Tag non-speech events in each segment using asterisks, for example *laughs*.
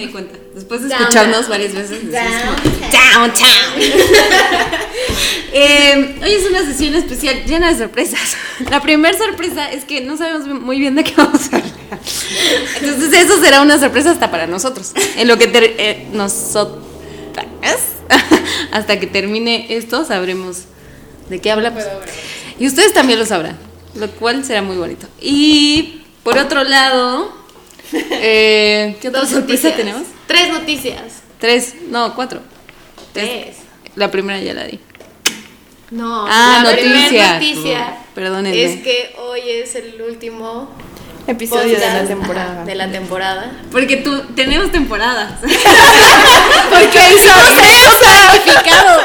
me di cuenta. Después de escucharnos varias veces, downtown. *laughs* Eh, hoy es una sesión especial llena de sorpresas. La primera sorpresa es que no sabemos muy bien de qué vamos a hablar. Entonces, eso será una sorpresa hasta para nosotros. En lo que eh, nosotras, *laughs* hasta que termine esto, sabremos de qué hablamos. Y ustedes también lo sabrán, lo cual será muy bonito. Y por otro lado, *laughs* eh, ¿qué otra Dos sorpresa noticias. tenemos? Tres noticias. Tres, no, cuatro. Tres. La primera ya la di. No, Ah, la primera noticia. noticia Perdónenme. es que hoy es el último Episodio de la temporada. de la temporada. Porque tú, tenemos temporadas. *laughs* Porque hizo significado.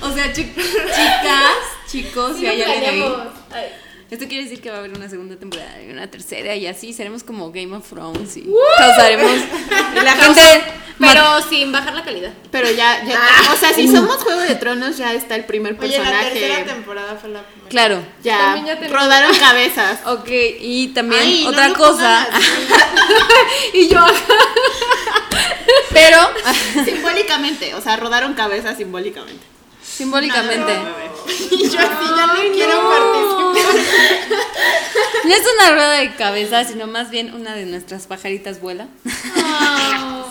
*laughs* o sea, chi- chicas, chicos, si hay alguien ahí. planeamos. Ay. Esto quiere decir que va a haber una segunda temporada y una tercera y así seremos como Game of Thrones y causaremos. Y *laughs* la gente. Pero sin bajar la calidad. Pero ya, ya o sea, si somos Juego de Tronos, ya está el primer Oye, la personaje. tercera temporada fue la primera. Claro. ya También ya tenemos- rodaron cabezas. Ok, y también Ay, no otra lo cosa. pongan *laughs* y yo. Pero *laughs* simbólicamente, o sea, rodaron cabezas simbólicamente. Simbólicamente. Y yo así ya no quiero participar. No es una rueda de cabeza, sino más bien una de nuestras pajaritas vuela. *laughs*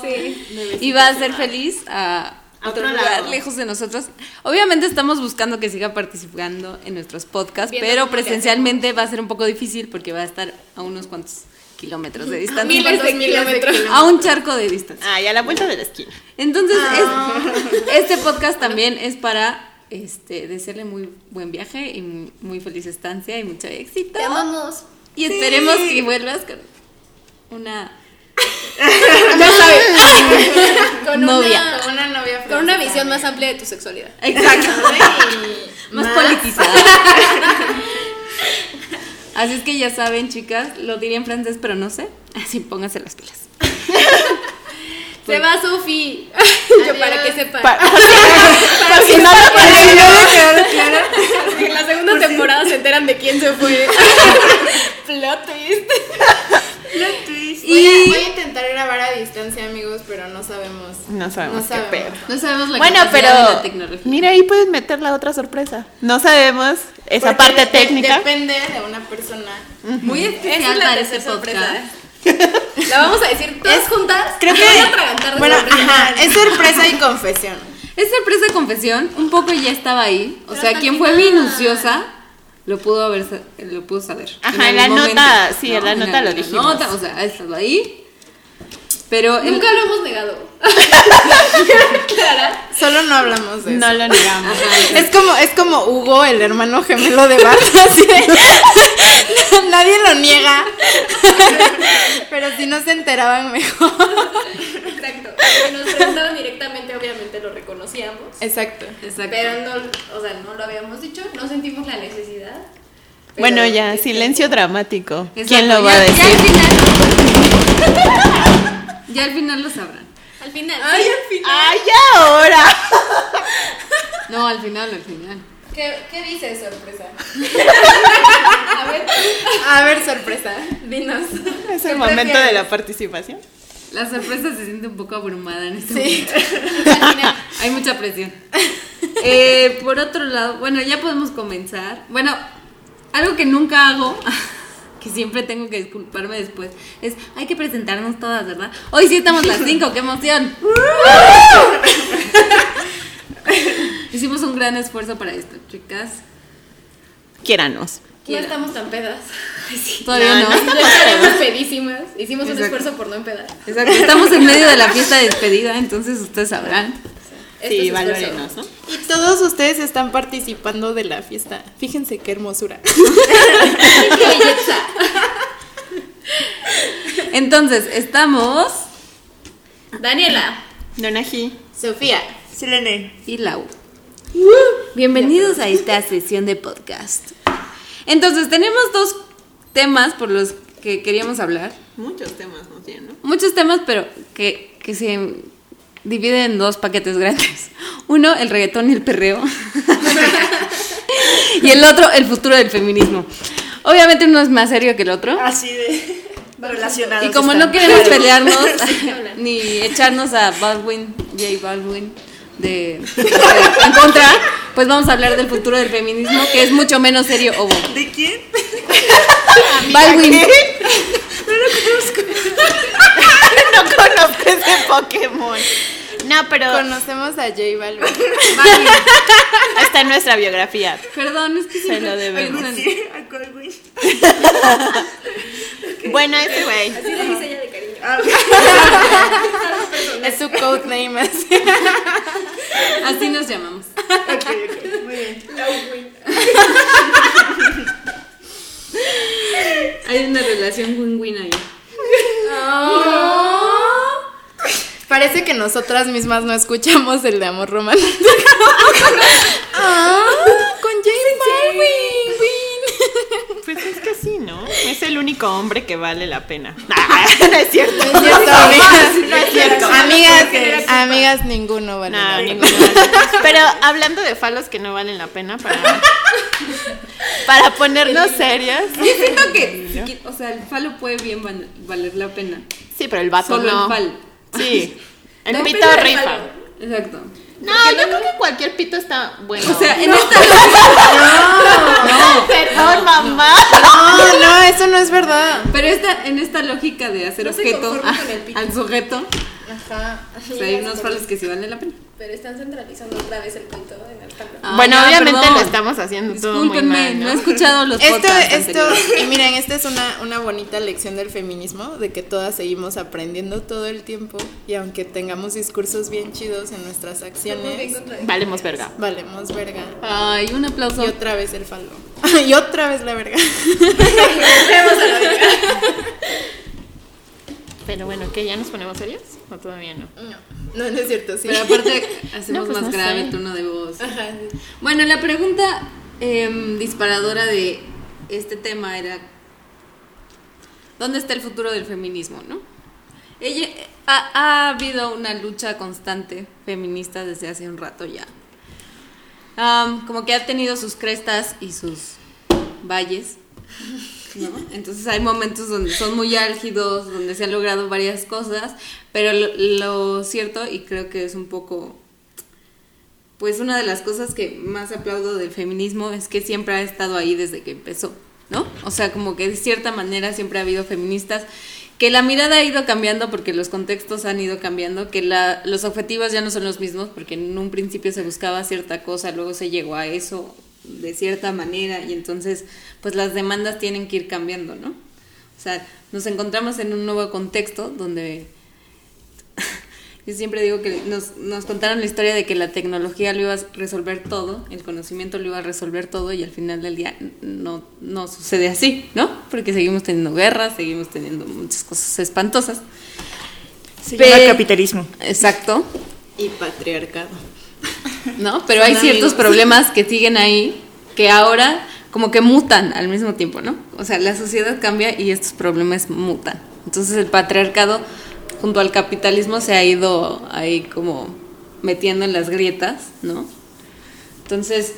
Sí. Y va a ser feliz a A otro otro lugar, lado. lejos de nosotros. Obviamente estamos buscando que siga participando en nuestros podcasts, Viendo pero presencialmente va a ser un poco difícil porque va a estar a unos cuantos kilómetros de *laughs* distancia. Miles de kilómetros. *laughs* A un charco de distancia. Ah, y a la vuelta de la esquina. Entonces, es- este podcast también es para este, desearle muy buen viaje y muy- feliz estancia y mucho éxito. Te amamos. Y esperemos que vuelvas con una *laughs* Ya sabes. *laughs* Con Novia. Una, Con una novia con una visión más amplia de tu sexualidad. Exacto. *laughs* Ay, más politizada. Así es que ya saben, chicas, lo diría en francés, pero no sé. Así pónganse las pilas. Se va Sofi. *laughs* Yo para *laughs* que sepan. Pa- Por si no lo *laughs* En la segunda temporada se enteran de quién se fue. Plot twist. Voy, a, voy a intentar grabar a distancia, amigos, pero no sabemos. No sabemos qué sabemos. pedo. No sabemos la Bueno, pero de la tecnología. mira, ahí puedes meter la otra sorpresa. No sabemos esa Porque parte de- técnica. Depende de una persona. Muy especial es para este sorpresa. podcast. *laughs* La vamos a decir todas juntas. Creo que. voy a atragantar de bueno, ajá, es sorpresa y confesión. *laughs* Es sorpresa de confesión, un poco ya estaba ahí. O Pero sea, quien fue minuciosa lo pudo haber lo pudo saber. Ajá, en la nota, sí, en la En nota lo en la dijimos. nota, o sea, ha estado ahí. Pero el- Nunca lo hemos negado. Clara. Solo no hablamos de eso. No lo negamos. Es como, es como Hugo, el hermano gemelo de Bart. *laughs* así de- *laughs* Nadie lo niega. Pero si no se enteraban mejor. Exacto. Si nos preguntaban directamente, obviamente lo reconocíamos. Exacto. Exacto. Pero no, o sea, no lo habíamos dicho, no sentimos la necesidad. Pero- Bueno, ya, silencio dramático. Exacto, ¿Quién lo va ya- a Ya decir? al final. *laughs* ya al final lo sabrán. Al final. Ay, sí. al final. ¡Ay, ahora! *laughs* No, al final, al final. ¿Qué, ¿Qué dice sorpresa? *laughs* A ver, A ver, sorpresa. dinos. Es ¿Qué el momento prefieres? de la participación. La sorpresa se siente un poco abrumada en este Sí. momento. Al final. Hay mucha presión. Eh, por otro lado, bueno, ya podemos comenzar. Bueno, algo que nunca hago, *laughs* que siempre tengo que disculparme después, es hay que presentarnos todas, ¿verdad? Hoy sí estamos las cinco, qué emoción. *laughs* Hicimos un gran esfuerzo para esto, chicas. Quiéranos. No estamos tan pedas. *laughs* Sí. Todavía no. No, Ya estaremos pedísimas. Hicimos un esfuerzo por no empedar. Exacto. Estamos en medio de la fiesta de despedida, entonces ustedes sabrán. Sí, valórenos, ¿no? Y todos ustedes están participando de la fiesta. Fíjense qué hermosura. *laughs* ¡Qué belleza! Entonces, estamos Daniela. Donají. Sofía. Selene. y Lau. Bienvenidos a esta sesión de podcast. Entonces, tenemos dos temas por los que queríamos hablar. Muchos temas nos tienen, ¿no? Muchos temas, pero que, que se dividen en dos paquetes grandes. Uno, el reggaetón y el perreo. *laughs* y el otro, el futuro del feminismo. Obviamente uno es más serio que el otro. Así de. relacionados. Y como están. no queremos pelearnos *laughs* *laughs* ni echarnos a Baldwin, J Baldwin, de, de- en contra, pues vamos a hablar del futuro del feminismo, que es mucho menos serio, Obo. ¿De quién? Baldwin. No conozco ese Pokémon. No, pero Conocemos a J Balvin. *laughs* Baldwin. está en nuestra biografía. Perdón, es que Se lo debemos. ¿A? *laughs* Bueno, ese güey. Así le dice ella de cariño. Ah, *laughs* Es su codename así. Así nos llamamos. ok, ok, muy bien. Hay una relación win-win ahí. Parece que nosotras mismas no escuchamos el de amor romántico. *laughs* ah, con J Balvin. Pues es que sí, ¿no? Es el único hombre que vale la pena. *laughs* no es cierto. No es cierto, amigas. No es cierto. Amigas, amigas, ninguno vale. la pena. ninguno vale. Pero hablando de falos que no valen la pena para, *laughs* para ponernos serias. Yo siento que, o sea, el falo puede bien val- valer la pena. Sí, pero el vato Solo no. el falo. Sí. El pito rifa. Exacto. No, yo creo que cualquier pito está bueno. O sea, en esta. *laughs* perdón, mamá. No, no, *laughs* eso no es verdad. Pero esta, en esta lógica de hacer No objeto conforman con el pito. al sujeto, Ajá. hay unos falos que sí valen la pena. Pero están centralizando otra vez el pito en el falo. Ah, bueno, ya, obviamente perdón. lo estamos haciendo todo muy mal, no ¿no? he escuchado los Esto, podcasts esto, y miren, esta es una, una bonita lección del feminismo, de que todas seguimos aprendiendo todo el tiempo y aunque tengamos discursos bien chidos en nuestras acciones, Valemos verga. valemos verga. Ay, un aplauso. Y otra vez el falo. *laughs* y otra vez la verga. *laughs* *laughs* Pero bueno, ¿qué? ¿Ya nos ponemos serios? ¿O todavía no? No, no es cierto, sí. Pero aparte *laughs* hacemos No, pues más no grave sé. tono de voz. Ajá, sí. Bueno, la pregunta em, disparadora de este tema era ¿dónde está el futuro del feminismo, no? Ella, ha, ha habido una lucha constante feminista desde hace un rato ya. Como que ha tenido sus crestas y sus valles, ¿no? Entonces hay momentos donde son muy álgidos, donde se han logrado varias cosas, pero lo, lo cierto, y creo que es un poco pues una de las cosas que más aplaudo del feminismo es que siempre ha estado ahí desde que empezó, ¿no? O sea, como que de cierta manera siempre ha habido feministas, que la mirada ha ido cambiando porque los contextos han ido cambiando, que la, los objetivos ya no son los mismos porque en un principio se buscaba cierta cosa, luego se llegó a eso de cierta manera y entonces pues las demandas tienen que ir cambiando, ¿no? O sea, nos encontramos en un nuevo contexto donde *laughs* yo siempre digo que nos, nos contaron la historia de que la tecnología lo iba a resolver todo, el conocimiento lo iba a resolver todo y al final del día no, no sucede así, ¿no? Porque seguimos teniendo guerras, seguimos teniendo muchas cosas espantosas. Se Pe- llama capitalismo. Exacto, Y patriarcado. ¿No? Pero hay ciertos amigos. problemas que siguen ahí que ahora como que mutan al mismo tiempo, ¿no? O sea, la sociedad cambia y estos problemas mutan. Entonces el patriarcado junto al capitalismo se ha ido ahí como metiendo en las grietas, ¿no? Entonces,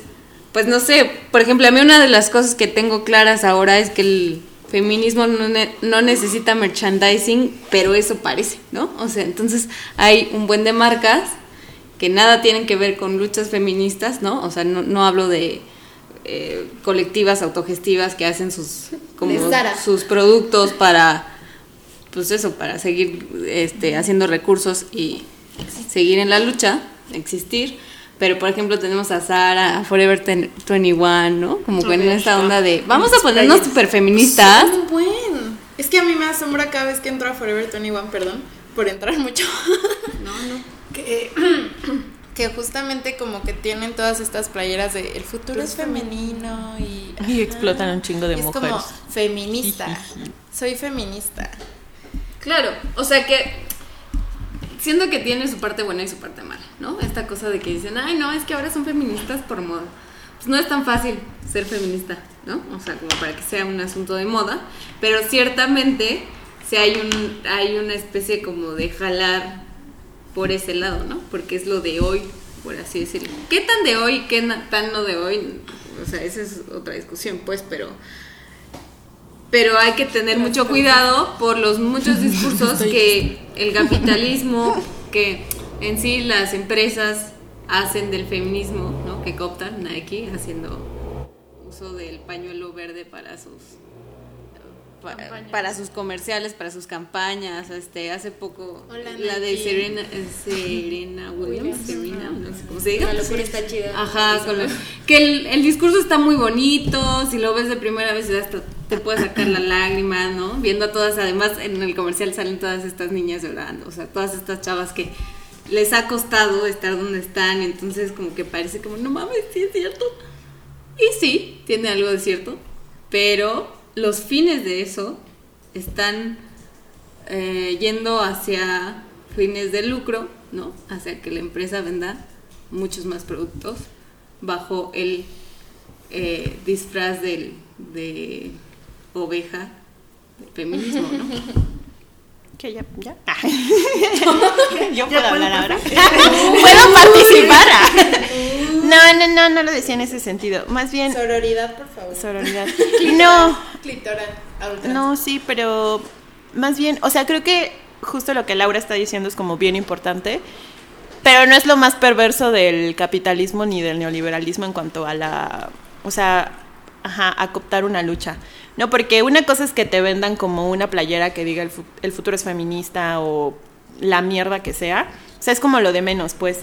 pues no sé, por ejemplo, a mí una de las cosas que tengo claras ahora es que el feminismo no, ne- no necesita merchandising, pero eso parece, ¿no? O sea, entonces hay un buen de marcas que nada tienen que ver con luchas feministas, ¿no? O sea, no, no hablo de eh, colectivas autogestivas que hacen sus como sus productos para pues eso, para seguir este, haciendo recursos y seguir en la lucha, existir. Pero, por ejemplo, tenemos a Sara, a Forever 21, ¿no? Como que en esta onda de, vamos a ponernos super feministas. Son buen. Es que a mí me asombra cada vez que entro a Forever 21, perdón, por entrar mucho. *laughs* No, no. Que, *clears throat* que justamente como que tienen todas estas playeras de el futuro es femenino y... Y explotan un chingo de y es mujeres. como feminista. *laughs* Soy feminista. Claro, o sea que siento que tiene su parte buena y su parte mala, ¿no? Esta cosa de que dicen, ay, no, es que ahora son feministas por moda. Pues no es tan fácil ser feminista, ¿no? O sea, como para que sea un asunto de moda, pero ciertamente sí hay, un, hay una especie como de jalar por ese lado, ¿no? Porque es lo de hoy, por así decirlo. ¿Qué tan de hoy qué tan no de hoy? O sea, esa es otra discusión, pues, pero pero hay que tener mucho cuidado por los muchos *laughs* discursos que el capitalismo, que en sí las empresas hacen del feminismo, ¿no? Que cooptan Nike haciendo uso del pañuelo verde para sus pa- para, sus comerciales, para sus campañas, este hace poco Hola, la de. Serena eh, Serena *laughs* Williams, Serena, no sé cómo se diga. La locura está chida. Ajá, con la- que el, el discurso está muy bonito, si lo ves de primera vez hasta te puede sacar la lágrima, ¿no? Viendo a todas, además en el comercial salen todas estas niñas llorando, o sea, todas estas chavas que les ha costado estar donde están, entonces como que parece como, no mames, sí es cierto. Y sí, tiene algo de cierto, pero los fines de eso están eh, yendo hacia fines de lucro, ¿no? Hacia que la empresa venda muchos más productos bajo el eh, disfraz del, de oveja del feminismo, ¿no? *laughs* ¿Qué ya? ¿Ya? Ah. *laughs* Yo puedo puedo hablar ahora. *laughs* ¿Puedo participar? No, no, no, no lo decía en ese sentido. Más bien, Sororidad, por favor. sororidad. *laughs* No, Clitora. no, sí, pero más bien, o sea, creo que justo lo que Laura está diciendo es como bien importante, pero no es lo más perverso del capitalismo ni del neoliberalismo en cuanto a la, o sea, ajá, a cooptar una lucha. No, porque una cosa es que te vendan como una playera que diga el, fu- el futuro es feminista o la mierda que sea. O sea, es como lo de menos, pues.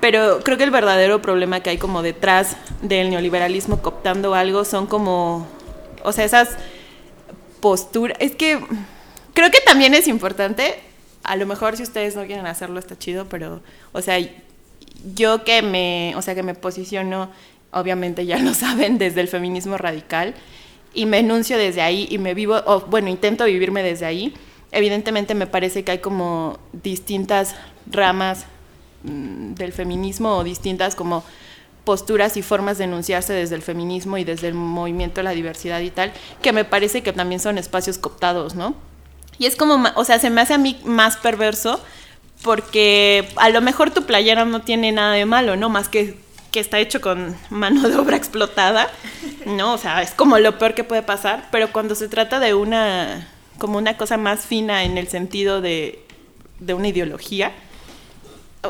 Pero creo que el verdadero problema que hay como detrás del neoliberalismo cooptando algo son como, o sea, esas posturas. Es que creo que también es importante, a lo mejor si ustedes no quieren hacerlo está chido, pero, o sea, yo que me, o sea, que me posiciono, obviamente ya lo *laughs* saben, desde el feminismo radical y me enuncio desde ahí y me vivo, o bueno, intento vivirme desde ahí. Evidentemente me parece que hay como distintas ramas del feminismo o distintas como posturas y formas de enunciarse desde el feminismo y desde el movimiento de la diversidad y tal, que me parece que también son espacios cooptados, ¿no? Y es como, o sea, se me hace a mí más perverso porque a lo mejor tu playera no tiene nada de malo, ¿no? Más que que está hecho con mano de obra explotada, ¿no? O sea, es como lo peor que puede pasar, pero cuando se trata de una, como una cosa más fina en el sentido de, de una ideología,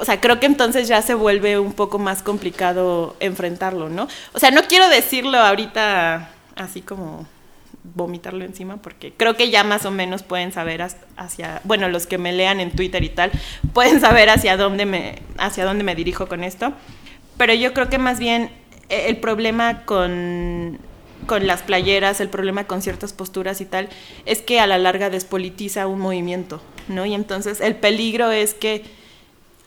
o sea, creo que entonces ya se vuelve un poco más complicado enfrentarlo, ¿no? O sea, no quiero decirlo ahorita así como vomitarlo encima, porque creo que ya más o menos pueden saber hacia, bueno, los que me lean en Twitter y tal, pueden saber hacia dónde me, hacia dónde me dirijo con esto. Pero yo creo que más bien eh, el problema con, con las playeras, el problema con ciertas posturas y tal, es que a la larga despolitiza un movimiento, ¿no? Y entonces el peligro es que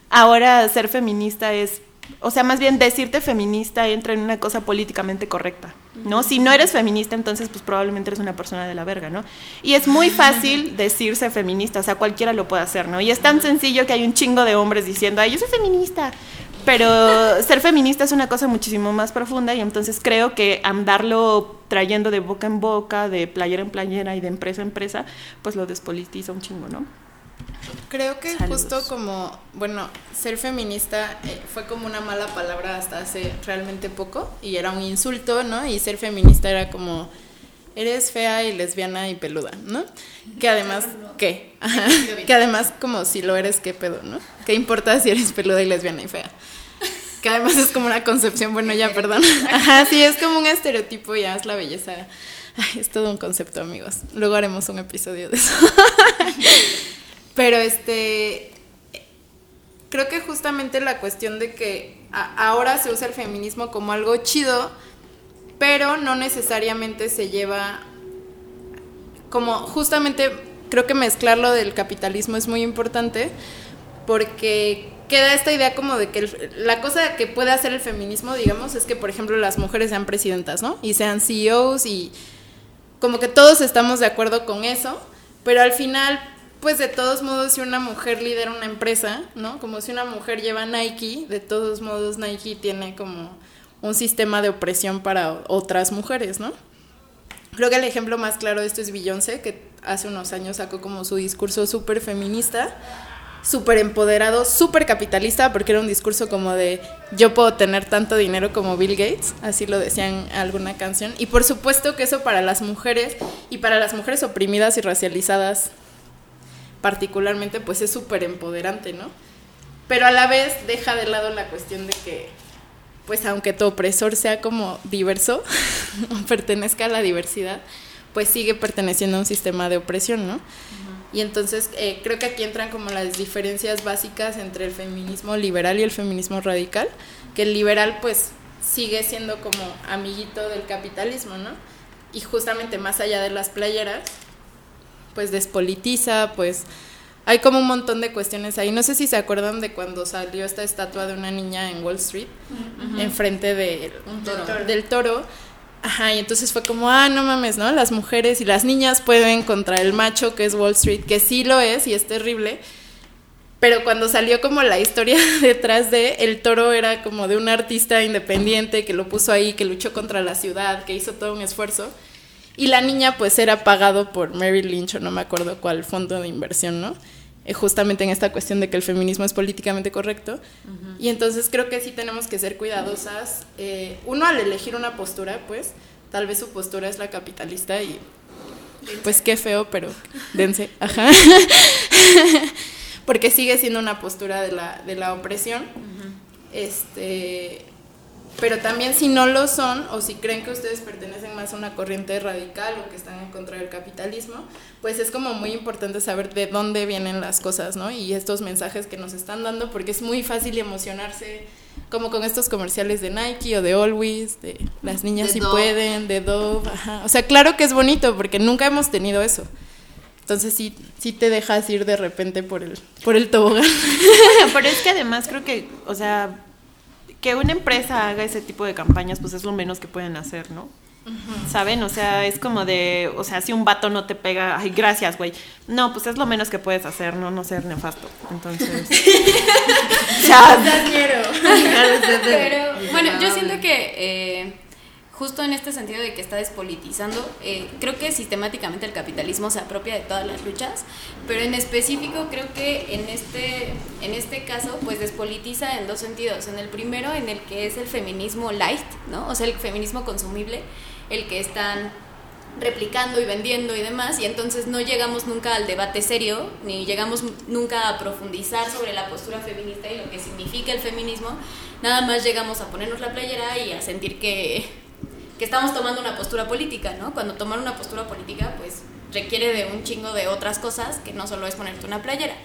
ahora ser feminista es, o sea, más bien decirte feminista entra en una cosa políticamente correcta, ¿no? Si no eres feminista, entonces pues probablemente eres una persona de la verga, ¿no? Y es muy fácil *laughs* decirse feminista, o sea, cualquiera lo puede hacer, ¿no? Y es tan sencillo que hay un chingo de hombres diciendo, ay, yo soy feminista. Pero *laughs* ser feminista es una cosa muchísimo más profunda y entonces creo que andarlo trayendo de boca en boca, de playera en playera y de empresa en empresa, pues lo despolitiza un chingo, ¿no? Creo que Saludos. justo como, bueno, ser feminista eh, fue como una mala palabra hasta hace realmente poco y era un insulto, ¿no? Y ser feminista era como, eres fea y lesbiana y peluda, ¿no? Que además, ¿qué? Ajá. Que además como si lo eres, ¿qué pedo, no? ¿Qué importa si eres peluda y lesbiana y fea? Que además es como una concepción, bueno, ya, perdón. Ajá, sí, es como un estereotipo, ya es la belleza. Ay, es todo un concepto, amigos. Luego haremos un episodio de eso. *laughs* Pero este, creo que justamente la cuestión de que ahora se usa el feminismo como algo chido, pero no necesariamente se lleva como justamente creo que mezclar lo del capitalismo es muy importante porque queda esta idea como de que la cosa que puede hacer el feminismo, digamos, es que por ejemplo las mujeres sean presidentas, ¿no? Y sean CEOs y como que todos estamos de acuerdo con eso, pero al final, pues de todos modos, si una mujer lidera una empresa, ¿no? Como si una mujer lleva Nike, de todos modos Nike tiene como un sistema de opresión para otras mujeres, ¿no? Creo que el ejemplo más claro de esto es Beyoncé, que hace unos años sacó como su discurso súper feminista, súper empoderado, súper capitalista, porque era un discurso como de yo puedo tener tanto dinero como Bill Gates, así lo decían alguna canción. Y por supuesto que eso para las mujeres y para las mujeres oprimidas y racializadas particularmente, pues es súper empoderante, ¿no? Pero a la vez deja de lado la cuestión de que, pues aunque tu opresor sea como diverso, *laughs* o pertenezca a la diversidad, pues sigue perteneciendo a un sistema de opresión, ¿no? Y entonces eh, creo que aquí entran como las diferencias básicas entre el feminismo liberal y el feminismo radical, que el liberal pues sigue siendo como amiguito del capitalismo, ¿no? Y justamente más allá de las playeras, pues despolitiza, pues hay como un montón de cuestiones ahí. No sé si se acuerdan de cuando salió esta estatua de una niña en Wall Street, enfrente de, toro. del toro. Ajá, y entonces fue como, ah, no mames, ¿no? Las mujeres y las niñas pueden contra el macho que es Wall Street, que sí lo es y es terrible. Pero cuando salió como la historia *laughs* detrás de el toro era como de un artista independiente que lo puso ahí, que luchó contra la ciudad, que hizo todo un esfuerzo. Y la niña pues era pagado por Mary Lynch o no me acuerdo cuál fondo de inversión, ¿no? Eh, justamente en esta cuestión de que el feminismo es políticamente correcto. Y entonces creo que sí tenemos que ser cuidadosas. eh, uno al elegir una postura, pues tal vez su postura es la capitalista y pues qué feo, pero dense, *laughs* ajá. *laughs* Porque sigue siendo una postura de la, de la opresión. Este, pero también si no lo son o si creen que ustedes pertenecen más a una corriente radical o que están en contra del capitalismo, pues es como muy importante saber de dónde vienen las cosas, ¿no? Y estos mensajes que nos están dando, porque es muy fácil emocionarse como con estos comerciales de Nike o de Always, de las niñas De si Dove. pueden, de Dove, ajá. O sea, claro que es bonito porque nunca hemos tenido eso. Entonces sí, sí te dejas ir de repente por el, por el tobogán. *laughs* Pero es que además creo que, o sea, que una empresa haga ese tipo de campañas, pues es lo menos que pueden hacer, ¿no? ¿Saben? O sea, es como de, o sea, si un vato no te pega, ay, gracias, güey. No, pues es lo menos que puedes hacer, no, no ser nefasto. Entonces. *laughs* *laughs* ya. Pero bueno, yo siento que eh, justo en este sentido de que está despolitizando, eh, creo que sistemáticamente el capitalismo se apropia de todas las luchas, pero en específico creo que en este, en este caso pues despolitiza en dos sentidos. En el primero, en el que es el feminismo light, ¿no? O sea, el feminismo consumible, el que están replicando y vendiendo y demás, y entonces no llegamos nunca al debate serio, ni llegamos nunca a profundizar sobre la postura feminista y lo que significa el feminismo, nada más llegamos a ponernos la playera y a sentir que, que estamos tomando una postura política, ¿no? Cuando tomar una postura política, pues requiere de un chingo de otras cosas que no solo es ponerte una playera.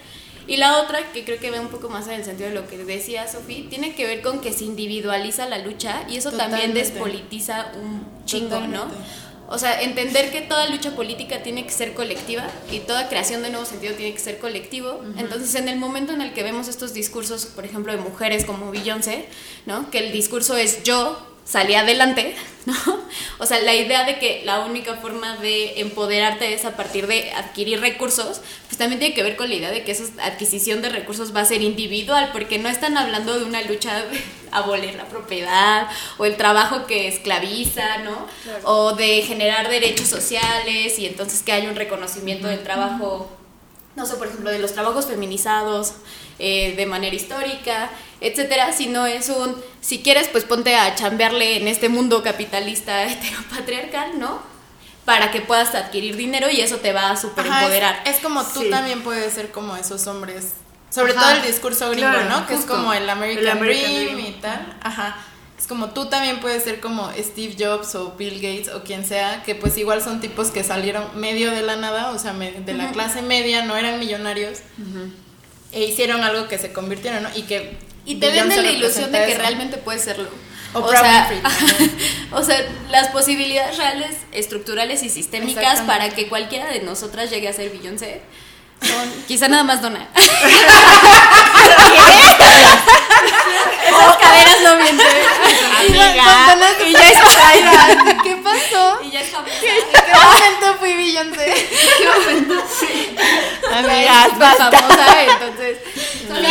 Y la otra, que creo que va un poco más en el sentido de lo que decía Sofía, tiene que ver con que se individualiza la lucha y eso también Totalmente. despolitiza un chingo, ¿no? Totalmente. O sea, entender que toda lucha política tiene que ser colectiva y toda creación de nuevo sentido tiene que ser colectivo. Entonces, en el momento en el que vemos estos discursos, por ejemplo, de mujeres como Beyoncé, ¿no? Que el discurso es yo salí adelante, ¿no? *laughs* O sea, la idea de que la única forma de empoderarte es a partir de adquirir recursos, pues también tiene que ver con la idea de que esa adquisición de recursos va a ser individual, porque no están hablando de una lucha *laughs* de abolir la propiedad o el trabajo que esclaviza, ¿no? O de generar derechos sociales y entonces que haya un reconocimiento del trabajo no sé, por ejemplo, de los trabajos feminizados eh, de manera histórica, etcétera, sino es un, si quieres, pues ponte a chambearle en este mundo capitalista *laughs* heteropatriarcal, ¿no? Para que puedas adquirir dinero y eso te va a super empoderar. Es, es como tú Sí. también puedes ser como esos hombres. Sobre Ajá. todo el discurso gringo, Claro, ¿no? Que es como el American, El American Dream, Dream. y tal. Ajá. Es como tú también puedes ser como Steve Jobs o Bill Gates o quien sea, que pues igual son tipos que salieron medio de la nada, o sea, de la clase media, no eran millonarios, e hicieron algo que se convirtieron, ¿no? Y que Y te venden la ilusión de que eso. realmente puedes serlo. Oprah o sea, *laughs* o sea, las posibilidades reales, estructurales y sistémicas para que cualquiera de nosotras llegue a ser Beyoncé son *laughs* quizá nada más dona. *laughs* Esas caderas no mienten. Amiga. Y ya es famosa. ¿Qué pasó? Y ya es famosa. ¿En qué momento fui Beyoncé? *laughs* Amigas, Ya es basta. famosa, entonces.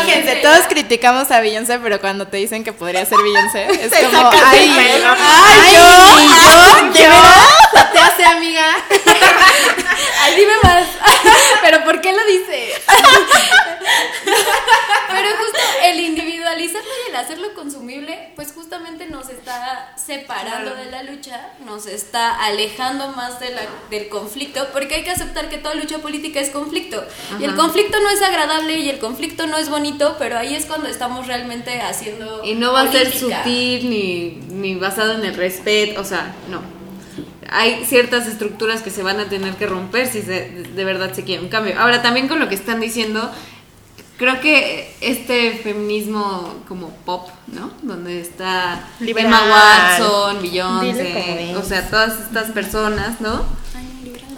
Fíjense, todos criticamos a Beyoncé, pero cuando te dicen que podría ser Beyoncé, es como, ay, ay, yo, yo, yo, te hace amiga. Ay, dime más. Pero ¿por qué lo dice? *laughs* Pero justo el individualizarlo y el hacerlo consumible, pues justamente nos está separando de la lucha, nos está alejando más del conflicto, porque hay que aceptar que toda lucha política es conflicto. Y el conflicto no es agradable y el conflicto no es bonito, pero ahí es cuando estamos realmente haciendo... Y no va a ser sutil ni, ni basado en el respeto, o sea, no. Hay ciertas estructuras que se van a tener que romper si se- de verdad se quiere un cambio. Ahora, también con lo que están diciendo, creo que este feminismo como pop, ¿no? Donde está Liberal. Emma Watson, Beyoncé, o sea, todas estas personas, ¿no?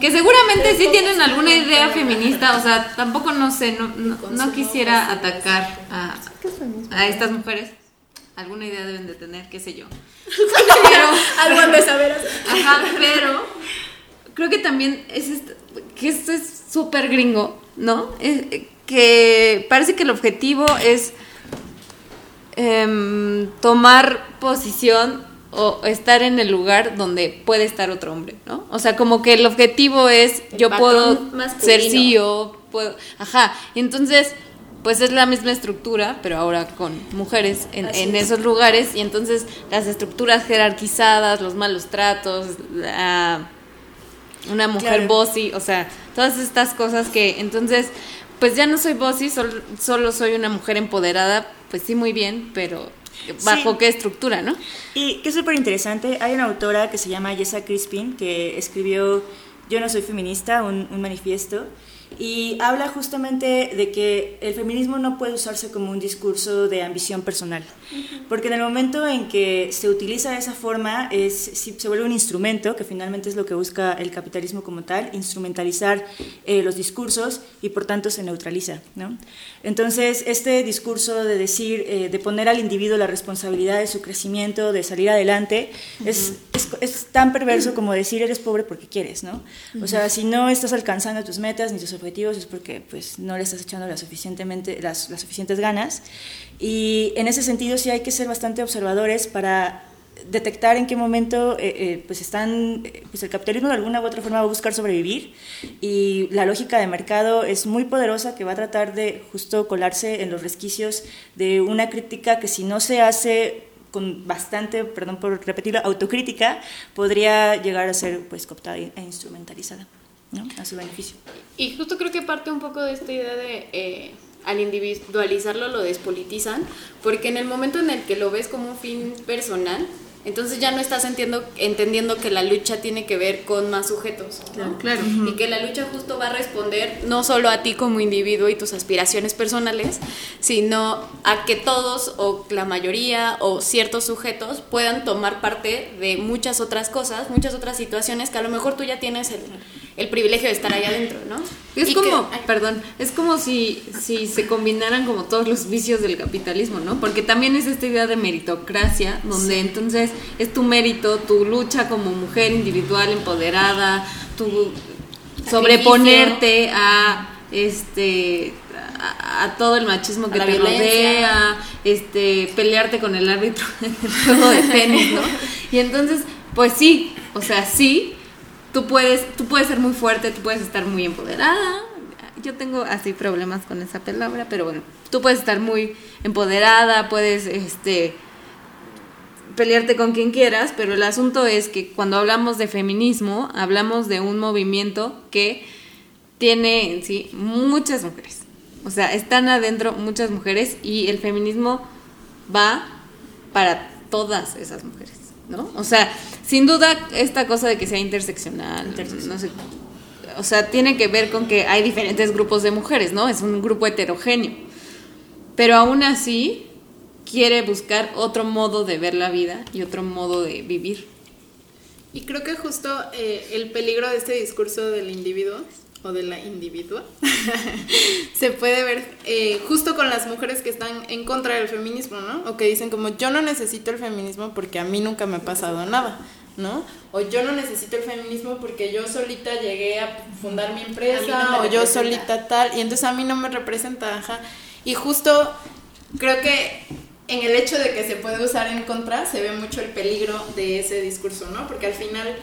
Que seguramente sí tienen alguna idea feminista, o sea, tampoco no sé, no, no, no quisiera atacar a, a estas mujeres. Alguna idea deben de tener, qué sé yo. *laughs* Pero, Algo han de saber ajá, pero creo que también es esto, que esto es súper gringo, ¿no? Es- que parece que el objetivo es em, tomar posición o estar en el lugar donde puede estar otro hombre, ¿no? O sea, como que el objetivo es yo puedo masculino. ser CEO, puedo, ajá, y entonces pues es la misma estructura, pero ahora con mujeres en, Así en es. esos lugares y entonces las estructuras jerarquizadas, los malos tratos, la- una mujer Claro. bossy, o sea, todas estas cosas que entonces pues ya no soy bossy, sol- solo soy una mujer empoderada, pues sí muy bien, pero bajo Sí. qué estructura, ¿no? Y que es súper interesante, hay una autora que se llama Jessa Crispin que escribió Yo no soy feminista, un, un manifiesto, y habla justamente de que el feminismo no puede usarse como un discurso de ambición personal, porque en el momento en que se utiliza de esa forma es, se vuelve un instrumento, que finalmente es lo que busca el capitalismo como tal, instrumentalizar eh, los discursos y por tanto se neutraliza. ¿no? Entonces, este discurso de decir, eh, de poner al individuo la responsabilidad de su crecimiento, de salir adelante, es, es, es tan perverso como decir eres pobre porque quieres, ¿no? O sea, si no estás alcanzando tus metas ni tus objetivos es porque pues no le estás echando las, suficientemente, las, las suficientes ganas. Y en ese sentido sí hay que ser bastante observadores para detectar en qué momento eh, eh, pues están eh, pues el capitalismo de alguna u otra forma va a buscar sobrevivir y la lógica de mercado es muy poderosa que va a tratar de justo colarse en los resquicios de una crítica que si no se hace con bastante, perdón por repetirlo, autocrítica, podría llegar a ser pues cooptada e instrumentalizada ¿no? a su beneficio. Y justo creo que parte un poco de esta idea de eh, al individualizarlo lo despolitizan, porque en el momento en el que lo ves como un fin personal, entonces ya no estás entiendo, entendiendo que la lucha tiene que ver con más sujetos. ¿no? Claro. Y que la lucha justo va a responder no solo a ti como individuo y tus aspiraciones personales, sino a que todos o la mayoría o ciertos sujetos puedan tomar parte de muchas otras cosas, muchas otras situaciones que a lo mejor tú ya tienes el, el privilegio de estar ahí adentro, ¿no? Es Y como, que- perdón, es como si, si se combinaran como todos los vicios del capitalismo, ¿no? Porque también es esta idea de meritocracia, donde entonces es tu mérito, tu lucha como mujer individual empoderada, tu sobreponerte a este a, a todo el machismo que te violencia. rodea, este pelearte con el árbitro *laughs* en el juego de tenis, ¿no? Y entonces, pues sí, o sea, sí, tú puedes, tú puedes ser muy fuerte, tú puedes estar muy empoderada. Yo tengo así problemas con esa palabra, pero bueno, tú puedes estar muy empoderada, puedes este pelearte con quien quieras, pero el asunto es que cuando hablamos de feminismo, hablamos de un movimiento que tiene en sí muchas mujeres. O sea, están adentro muchas mujeres y el feminismo va para todas esas mujeres, ¿no? O sea, sin duda esta cosa de que sea interseccional, no sé, o sea, tiene que ver con que hay diferentes grupos de mujeres, ¿no? Es un grupo heterogéneo. Pero aún así quiere buscar otro modo de ver la vida y otro modo de vivir. Y creo que justo eh, el peligro de este discurso del individuo o de la individua *laughs* se puede ver eh, justo con las mujeres que están en contra del feminismo, ¿no? O que dicen como yo no necesito el feminismo porque a mí nunca me ha pasado nada, ¿no? O yo no necesito el feminismo porque yo solita llegué a fundar mi empresa no o yo solita tal y entonces a mí no me representa, ajá. Y justo creo que en el hecho de que se puede usar en contra se ve mucho el peligro de ese discurso, ¿no? Porque al final,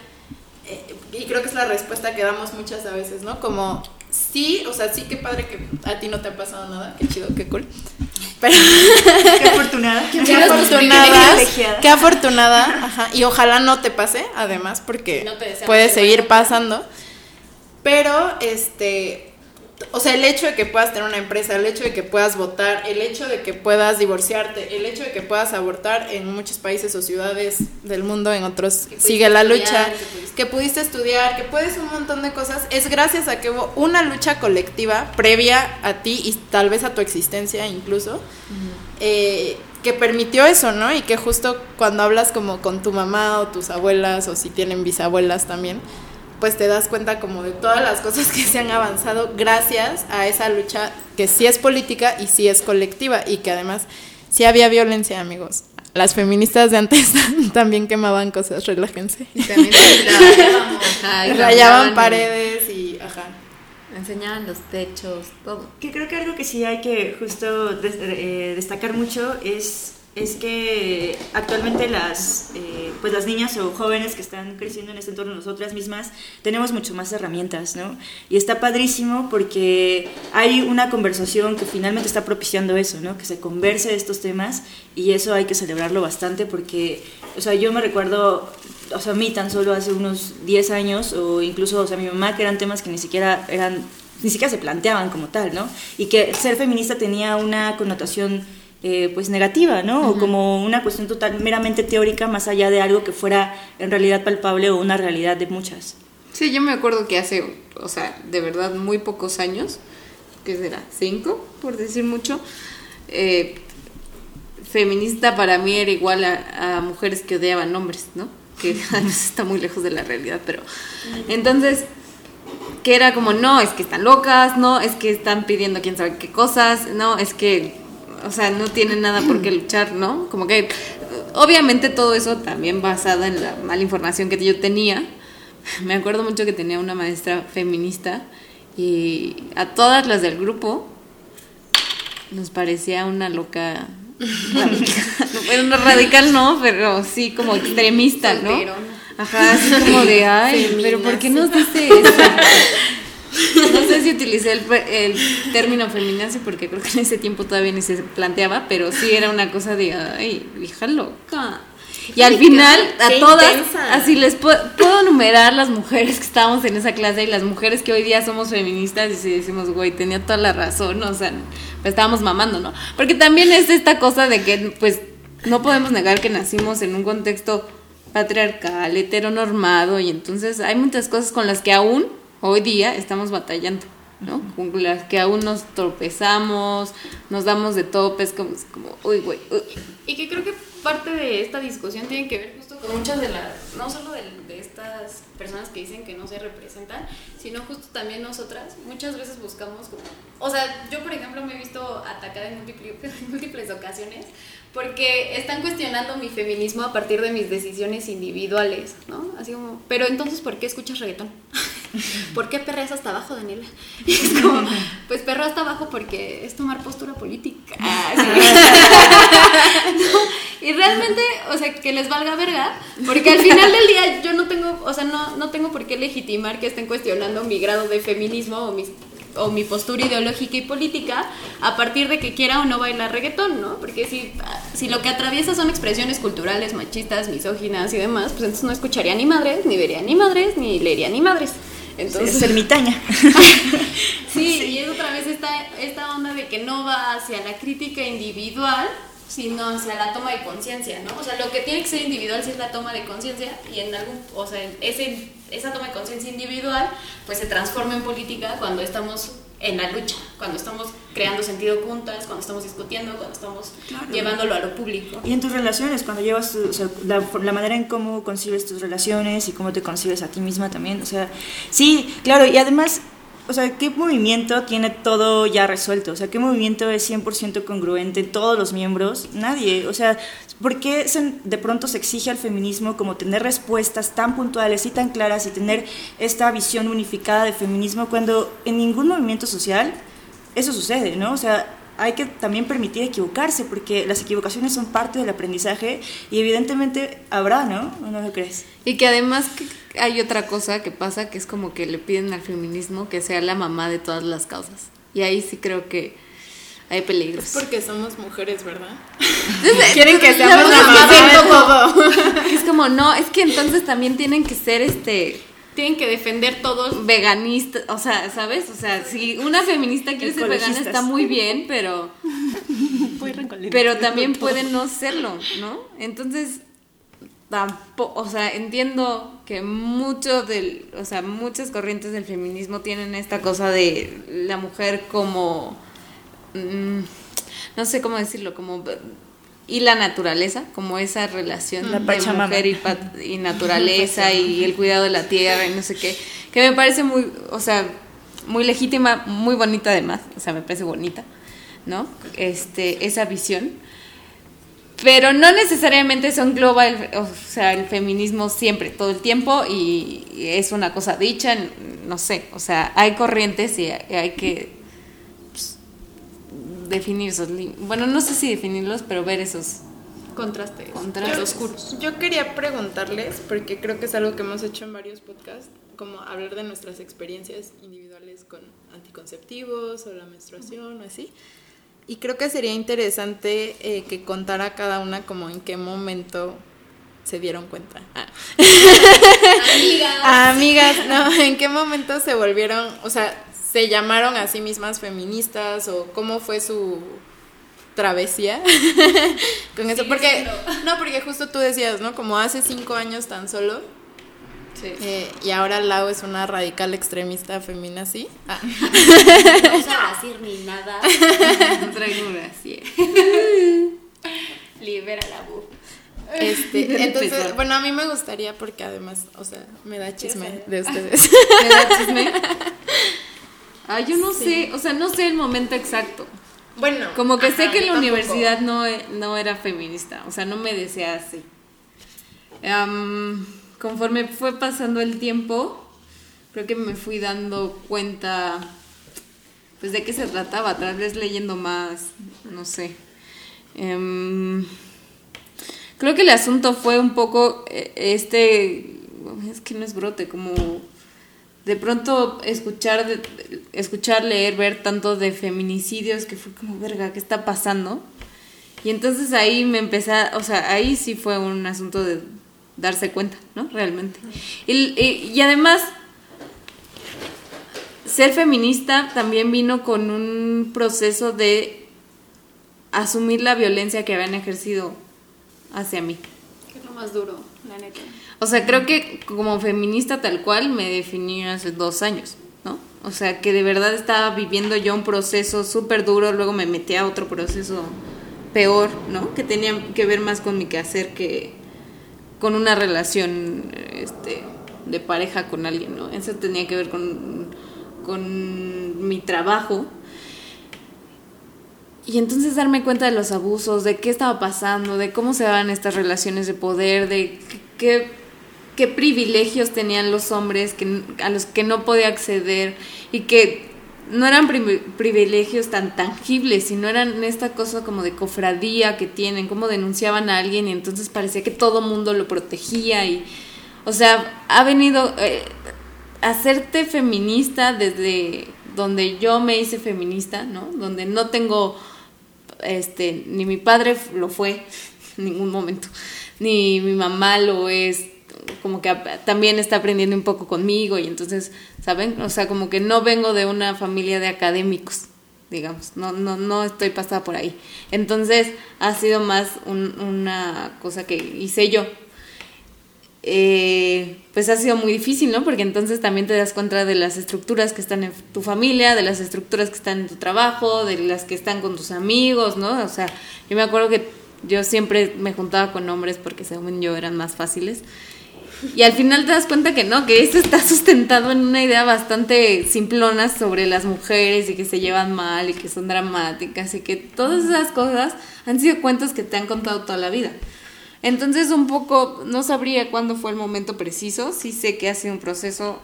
y creo que es la respuesta que damos muchas a veces, ¿no? Como, sí, o sea, sí, qué padre que a ti no te ha pasado nada, qué chido, qué cool. *laughs* Pero Qué afortunada. qué tus afortunada, qué afortunada, ajá, y ojalá no te pase, además, porque No te deseamos puede seguir pasando. Pero, este, o sea, el hecho de que puedas tener una empresa, el hecho de que puedas votar, el hecho de que puedas divorciarte, el hecho de que puedas abortar en muchos países o ciudades del mundo, en otros sigue la estudiar, lucha, que pudiste- que pudiste estudiar, que puedes un montón de cosas, es gracias a que hubo una lucha colectiva previa a ti y tal vez a tu existencia incluso, eh, que permitió eso, ¿no? Y que justo cuando hablas como con tu mamá o tus abuelas o si tienen bisabuelas también, pues te das cuenta como de todas las cosas que se han avanzado gracias a esa lucha que sí es política y sí es colectiva y que además sí había violencia, amigos. Las feministas de antes *laughs* también quemaban cosas, relájense. Y también rayaban, ajá, y rayaban paredes y ajá. Enseñaban los techos, todo. Que creo que algo que sí hay que justo eh, destacar mucho es, es que actualmente las, eh, pues las niñas o jóvenes que están creciendo en este entorno, nosotras mismas, tenemos mucho más herramientas, ¿no? Y está padrísimo porque hay una conversación que finalmente está propiciando eso, ¿no? Que se converse de estos temas y eso hay que celebrarlo bastante porque, o sea, yo me recuerdo, o sea, a mí tan solo hace unos 10 años o incluso, o sea, mi mamá, que eran temas que ni siquiera eran ni siquiera se planteaban como tal, ¿no? Y que ser feminista tenía una connotación eh, pues negativa, ¿no? O como una cuestión total, meramente teórica, más allá de algo que fuera en realidad palpable o una realidad de muchas. Sí, yo me acuerdo que hace, o sea, de verdad muy pocos años, ¿qué será? ¿Cinco? Por decir mucho. eh, feminista para mí era igual a, a mujeres que odiaban hombres, ¿no? Que *laughs* además está muy lejos de la realidad, pero... Entonces, que era como, no, es que están locas, no, es que están pidiendo quién sabe qué cosas, no, es que, o sea, no tienen nada por qué luchar, ¿no? Como que, obviamente todo eso también basada en la mala información que yo tenía. *laughs* Me acuerdo mucho que tenía una maestra feminista y a todas las del grupo nos parecía una loca radical. *laughs* Bueno, no radical no, pero sí como extremista, ¿no? Ajá, así como de, *laughs* ay, pero ¿por qué nos dice eso? No sé si utilicé el, el término feminazi porque creo que en ese tiempo todavía ni se planteaba, pero sí era una cosa de, ay, hija loca. Y al final, a todas, intensa. así les puedo, puedo enumerar las mujeres que estábamos en esa clase y las mujeres que hoy día somos feministas y si decimos, güey, tenía toda la razón, o sea, pues estábamos mamando, ¿no? Porque también es esta cosa de que, pues, no podemos negar que nacimos en un contexto patriarcal, heteronormado, y entonces hay muchas cosas con las que aún hoy día estamos batallando, ¿no? Con las que aún nos tropezamos, nos damos de topes, como, como uy, güey. Y que creo que parte de esta discusión tiene que ver justo con muchas de las, no solo de, de estas personas que dicen que no se representan, sino justo también nosotras muchas veces buscamos como, o sea, yo por ejemplo me he visto atacada en múltiples, *laughs* en múltiples ocasiones porque están cuestionando mi feminismo a partir de mis decisiones individuales, ¿no? Así como, pero entonces, ¿por qué escuchas reggaetón? *laughs* ¿Por qué perreas hasta abajo, Daniela? *laughs* Y es como, pues perro hasta abajo porque es tomar postura política. *laughs* Y realmente, o sea, que les valga verga, porque al final del día yo no tengo, o sea, no, no tengo por qué legitimar que estén cuestionando mi grado de feminismo o mis o mi postura ideológica y política a partir de que quiera o no bailar reggaetón, ¿no? Porque si, si lo que atraviesa son expresiones culturales machistas, misóginas y demás, pues entonces no escucharía ni madres, ni vería ni madres, ni leería ni madres. Entonces, es ermitaña. *laughs* *laughs* Sí, y es otra vez esta, esta onda de que no va hacia la crítica individual, sino hacia la toma de conciencia, ¿no? O sea, lo que tiene que ser individual sí es la toma de conciencia y en algún, o sea, ese, esa toma de conciencia individual pues se transforma en política cuando estamos en la lucha, cuando estamos creando sentido juntas, cuando estamos discutiendo, cuando estamos llevándolo a lo público. Y en tus relaciones, cuando llevas tu- o sea, la, la manera en cómo concibes tus relaciones y cómo te concibes a ti misma también. O sea, sí, claro, y además, o sea, ¿qué movimiento tiene todo ya resuelto? O sea, ¿qué movimiento es 100% congruente en todos los miembros? Nadie. O sea, ¿por qué se- de pronto se exige al feminismo como tener respuestas tan puntuales y tan claras y tener esta visión unificada de feminismo cuando en ningún movimiento social eso sucede, ¿no? O sea, hay que también permitir equivocarse, porque las equivocaciones son parte del aprendizaje y evidentemente habrá, ¿no? ¿O no lo crees? Y que además que hay otra cosa que pasa que es como que le piden al feminismo que sea la mamá de todas las causas. Y ahí sí creo que hay peligros. Porque somos mujeres, ¿verdad? Quieren que seamos La mamá es de todo. *laughs* Es como, no, es que entonces también tienen que ser este Tienen que defender todos. veganistas, o sea, ¿sabes? O sea, si una feminista quiere ser vegana está muy bien, pero pero también puede no serlo, ¿no? Entonces tampoco, o sea, entiendo que mucho del, o sea, muchas corrientes del feminismo tienen esta cosa de la mujer como mm, no sé cómo decirlo, como y la naturaleza, como esa relación La de Pachamama. mujer y, y naturaleza y el cuidado de la tierra y no sé qué, que me parece muy, o sea, muy legítima, muy bonita además, o sea, me parece bonita, ¿no? Este, esa visión. Pero no necesariamente eso engloba el, o sea, el feminismo siempre, todo el tiempo, y es una cosa dicha, no sé, o sea, hay corrientes y hay que pues, definir esos Bueno, no sé si definirlos, pero ver esos Contrastes. contrastes Yo- oscuros. Yo quería preguntarles, porque creo que es algo que hemos hecho en varios podcasts, como hablar de nuestras experiencias individuales con anticonceptivos o la menstruación o así. Y creo que sería interesante eh, que contara cada una como en qué momento se dieron cuenta. Ah. Amigas. *laughs* Amigas, no, ¿en qué momento se volvieron, o sea, se llamaron a sí mismas feministas o cómo fue su travesía *laughs* con eso? Porque, no, porque justo tú decías, ¿no? Como hace cinco años tan solo Sí. eh, y ahora Lau es una radical extremista feminazi. Ah, No vamos a decir ni nada. No traigo una. Libera la bu. este, *laughs* entonces, bueno, a mí me gustaría porque además, o sea, me da chisme de ustedes. *laughs* ¿Me da chisme? Ah, yo no sé, o sea, no sé el momento exacto. bueno, Como que sé que la tampoco. universidad no, e- no era feminista, o sea, no me decía así. Am, conforme fue pasando el tiempo, creo que me fui dando cuenta, pues, de qué se trataba, tal vez leyendo más, no sé. Em, creo que el asunto fue un poco eh, este, es que no es brote, como de pronto escuchar, escuchar, leer, ver tanto de feminicidios que fue como, verga, ¿qué está pasando? Y entonces ahí me empecé, o sea, ahí sí fue un asunto de darse cuenta, ¿no? Realmente. Y, y- y además, ser feminista también vino con un proceso de asumir la violencia que habían ejercido hacia mí. Que es lo más duro, la neta. O sea, creo que como feminista tal cual me definí hace dos años, ¿no? O sea, que de verdad estaba viviendo yo un proceso súper duro, luego me metí a otro proceso peor, ¿no? Que tenía que ver más con mi quehacer que con una relación este, de pareja con alguien, ¿no? Eso tenía que ver con, con mi trabajo. Y entonces darme cuenta de los abusos, de qué estaba pasando, de cómo se daban estas relaciones de poder, de qué, qué privilegios tenían los hombres que, a los que no podía acceder y que no eran privi- privilegios tan tangibles, sino eran esta cosa como de cofradía que tienen, cómo denunciaban a alguien y entonces parecía que todo mundo lo protegía y, o sea, ha venido eh, hacerte feminista desde donde yo me hice feminista, ¿no? Donde no tengo, este, ni mi padre lo fue *laughs* en ningún momento, ni mi mamá lo es, como que también está aprendiendo un poco conmigo y entonces, ¿saben? O sea, como que no vengo de una familia de académicos, digamos, no, no, no estoy pasada por ahí. Entonces, ha sido más un- una cosa que hice yo, eh, pues ha sido muy difícil, ¿no? Porque entonces también te das cuenta de las estructuras que están en tu familia, de las estructuras que están en tu trabajo, de las que están con tus amigos, ¿no? O sea, yo me acuerdo que yo siempre me juntaba con hombres porque según yo eran más fáciles. Y al final te das cuenta que no, que eso está sustentado en una idea bastante simplona sobre las mujeres y que se llevan mal y que son dramáticas y que todas esas cosas han sido cuentos que te han contado toda la vida. Entonces un poco, no sabría cuándo fue el momento preciso, sí sé que ha sido un proceso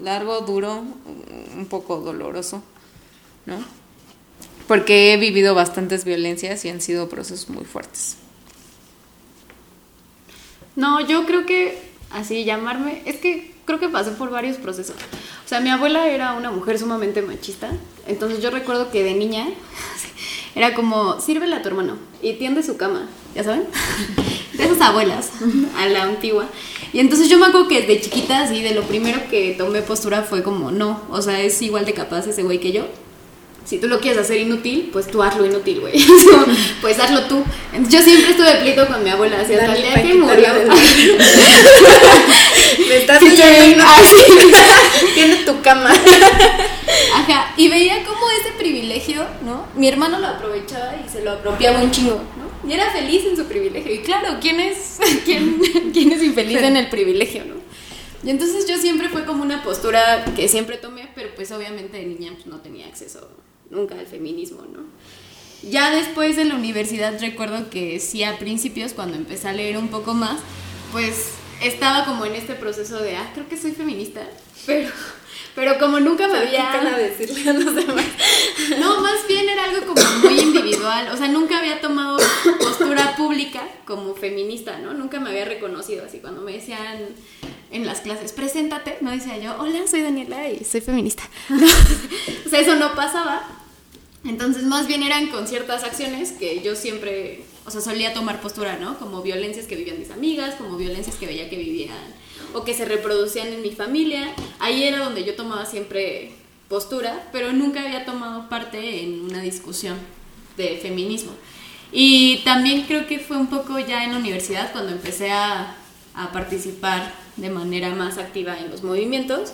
largo, duro, un poco doloroso, ¿no? Porque he vivido bastantes violencias y han sido procesos muy fuertes. No, yo creo que así llamarme, es que creo que pasé por varios procesos. O sea, mi abuela era una mujer sumamente machista, entonces yo recuerdo que de niña *laughs* era como, sírvele a tu hermano y tiende su cama, ¿ya saben? *laughs* De esas abuelas, a la antigua. Y entonces yo me acuerdo que de chiquita, así, de lo primero que tomé postura fue como, no, o sea, es igual de capaz ese güey que yo. Si tú lo quieres hacer inútil, pues tú hazlo inútil, güey. *laughs* pues hazlo tú. Yo siempre estuve pleito con mi abuela, así hasta el día que murió. *laughs* Me estás Sí, ah, sí. *laughs* Tiene tu cama. Ajá, y veía como ese privilegio, ¿no? Mi hermano lo aprovechaba y se lo apropiaba un chingo, ¿no? Y era feliz en su privilegio. Y claro, ¿quién es, quién, quién es infeliz en el privilegio, no? Y entonces yo siempre fue como una postura que siempre tomé, pero pues obviamente de niña pues, no tenía acceso nunca al feminismo, ¿no? Ya después de la universidad recuerdo que sí a principios, cuando empecé a leer un poco más, pues estaba como en este proceso de, ah, creo que soy feminista, *laughs* pero, pero como nunca me había... pena decirle a los demás. *laughs* No, más bien era algo como muy individual. O sea, nunca había tomado postura pública como feminista, ¿no? Nunca me había reconocido así. Cuando me decían en las clases, preséntate, no decía yo, hola, soy Daniela y soy feminista. *laughs* O sea, eso no pasaba. Entonces, más bien eran con ciertas acciones que yo siempre, o sea, solía tomar postura, ¿no? Como violencias que vivían mis amigas, como violencias que veía que vivían o que se reproducían en mi familia. Ahí era donde yo tomaba siempre postura, pero nunca había tomado parte en una discusión de feminismo. Y también creo que fue un poco ya en la universidad cuando empecé a, a participar de manera más activa en los movimientos,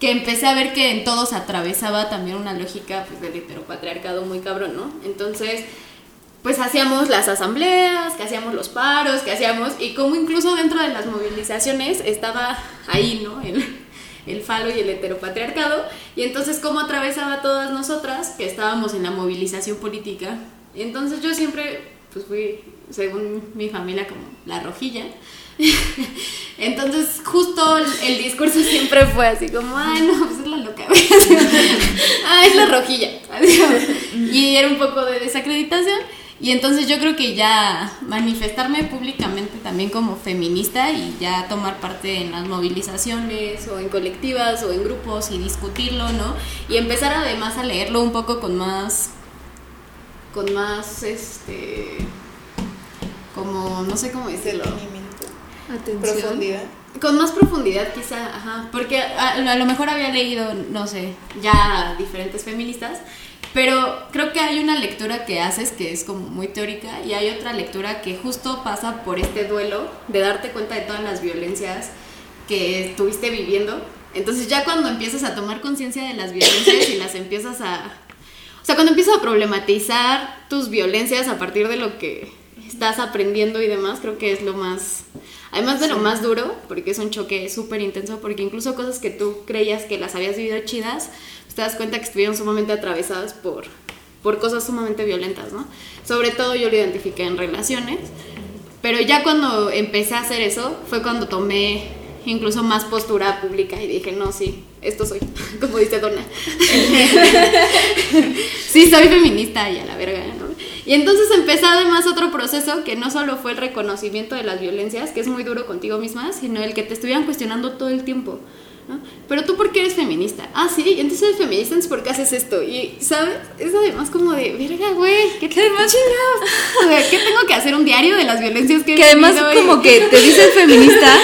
que empecé a ver que en todos atravesaba también una lógica pues, del heteropatriarcado muy cabrón, ¿no? Entonces, pues hacíamos las asambleas, que hacíamos los paros, que hacíamos, y como incluso dentro de las movilizaciones estaba ahí, ¿no? El, el falo y el heteropatriarcado, y entonces cómo atravesaba todas nosotras que estábamos en la movilización política. Entonces yo siempre, pues fui, según mi familia, como la rojilla. *laughs* Entonces, justo el, el discurso siempre fue así como, ay, no, pues es la loca, *laughs* güey". ah, es la rojilla. y era un poco de desacreditación. Y entonces yo creo que ya manifestarme públicamente también como feminista y ya tomar parte en las movilizaciones o en colectivas o en grupos y discutirlo, ¿no? Y empezar además a leerlo un poco con más, con más, este, como, no sé cómo decirlo. Profundidad. Con más profundidad quizá, ajá, porque a, a lo mejor había leído, no sé, ya diferentes feministas, pero creo que hay una lectura que haces que es como muy teórica y hay otra lectura que justo pasa por este duelo de darte cuenta de todas las violencias que estuviste viviendo. Entonces ya cuando empiezas a tomar conciencia de las violencias y las empiezas a... O sea, cuando empiezas a problematizar tus violencias a partir de lo que estás aprendiendo y demás, creo que es lo más... Además de lo más duro, porque es un choque súper intenso, porque incluso cosas que tú creías que las habías vivido chidas, pues te das cuenta que estuvieron sumamente atravesadas por, por cosas sumamente violentas, ¿no? Sobre todo yo lo identifiqué en relaciones, pero ya cuando empecé a hacer eso fue cuando tomé incluso más postura pública y dije, no, sí, esto soy, *laughs* como dice Donna. *laughs* sí, soy feminista y a la verga, ¿no? Y entonces empecé además otro proceso que no solo fue el reconocimiento de las violencias, que es muy duro contigo misma, sino el que te estuvieran cuestionando todo el tiempo. ¿no? Pero tú, ¿por qué eres feminista? Ah, sí, entonces eres feminista, entonces ¿por qué haces esto? Y, ¿sabes? Es además como de, verga, güey, ¿qué, ¿qué demás chingados? O sea, ¿qué tengo que hacer un diario de las violencias que he Que además vivido y- como que te *laughs* dices feminista.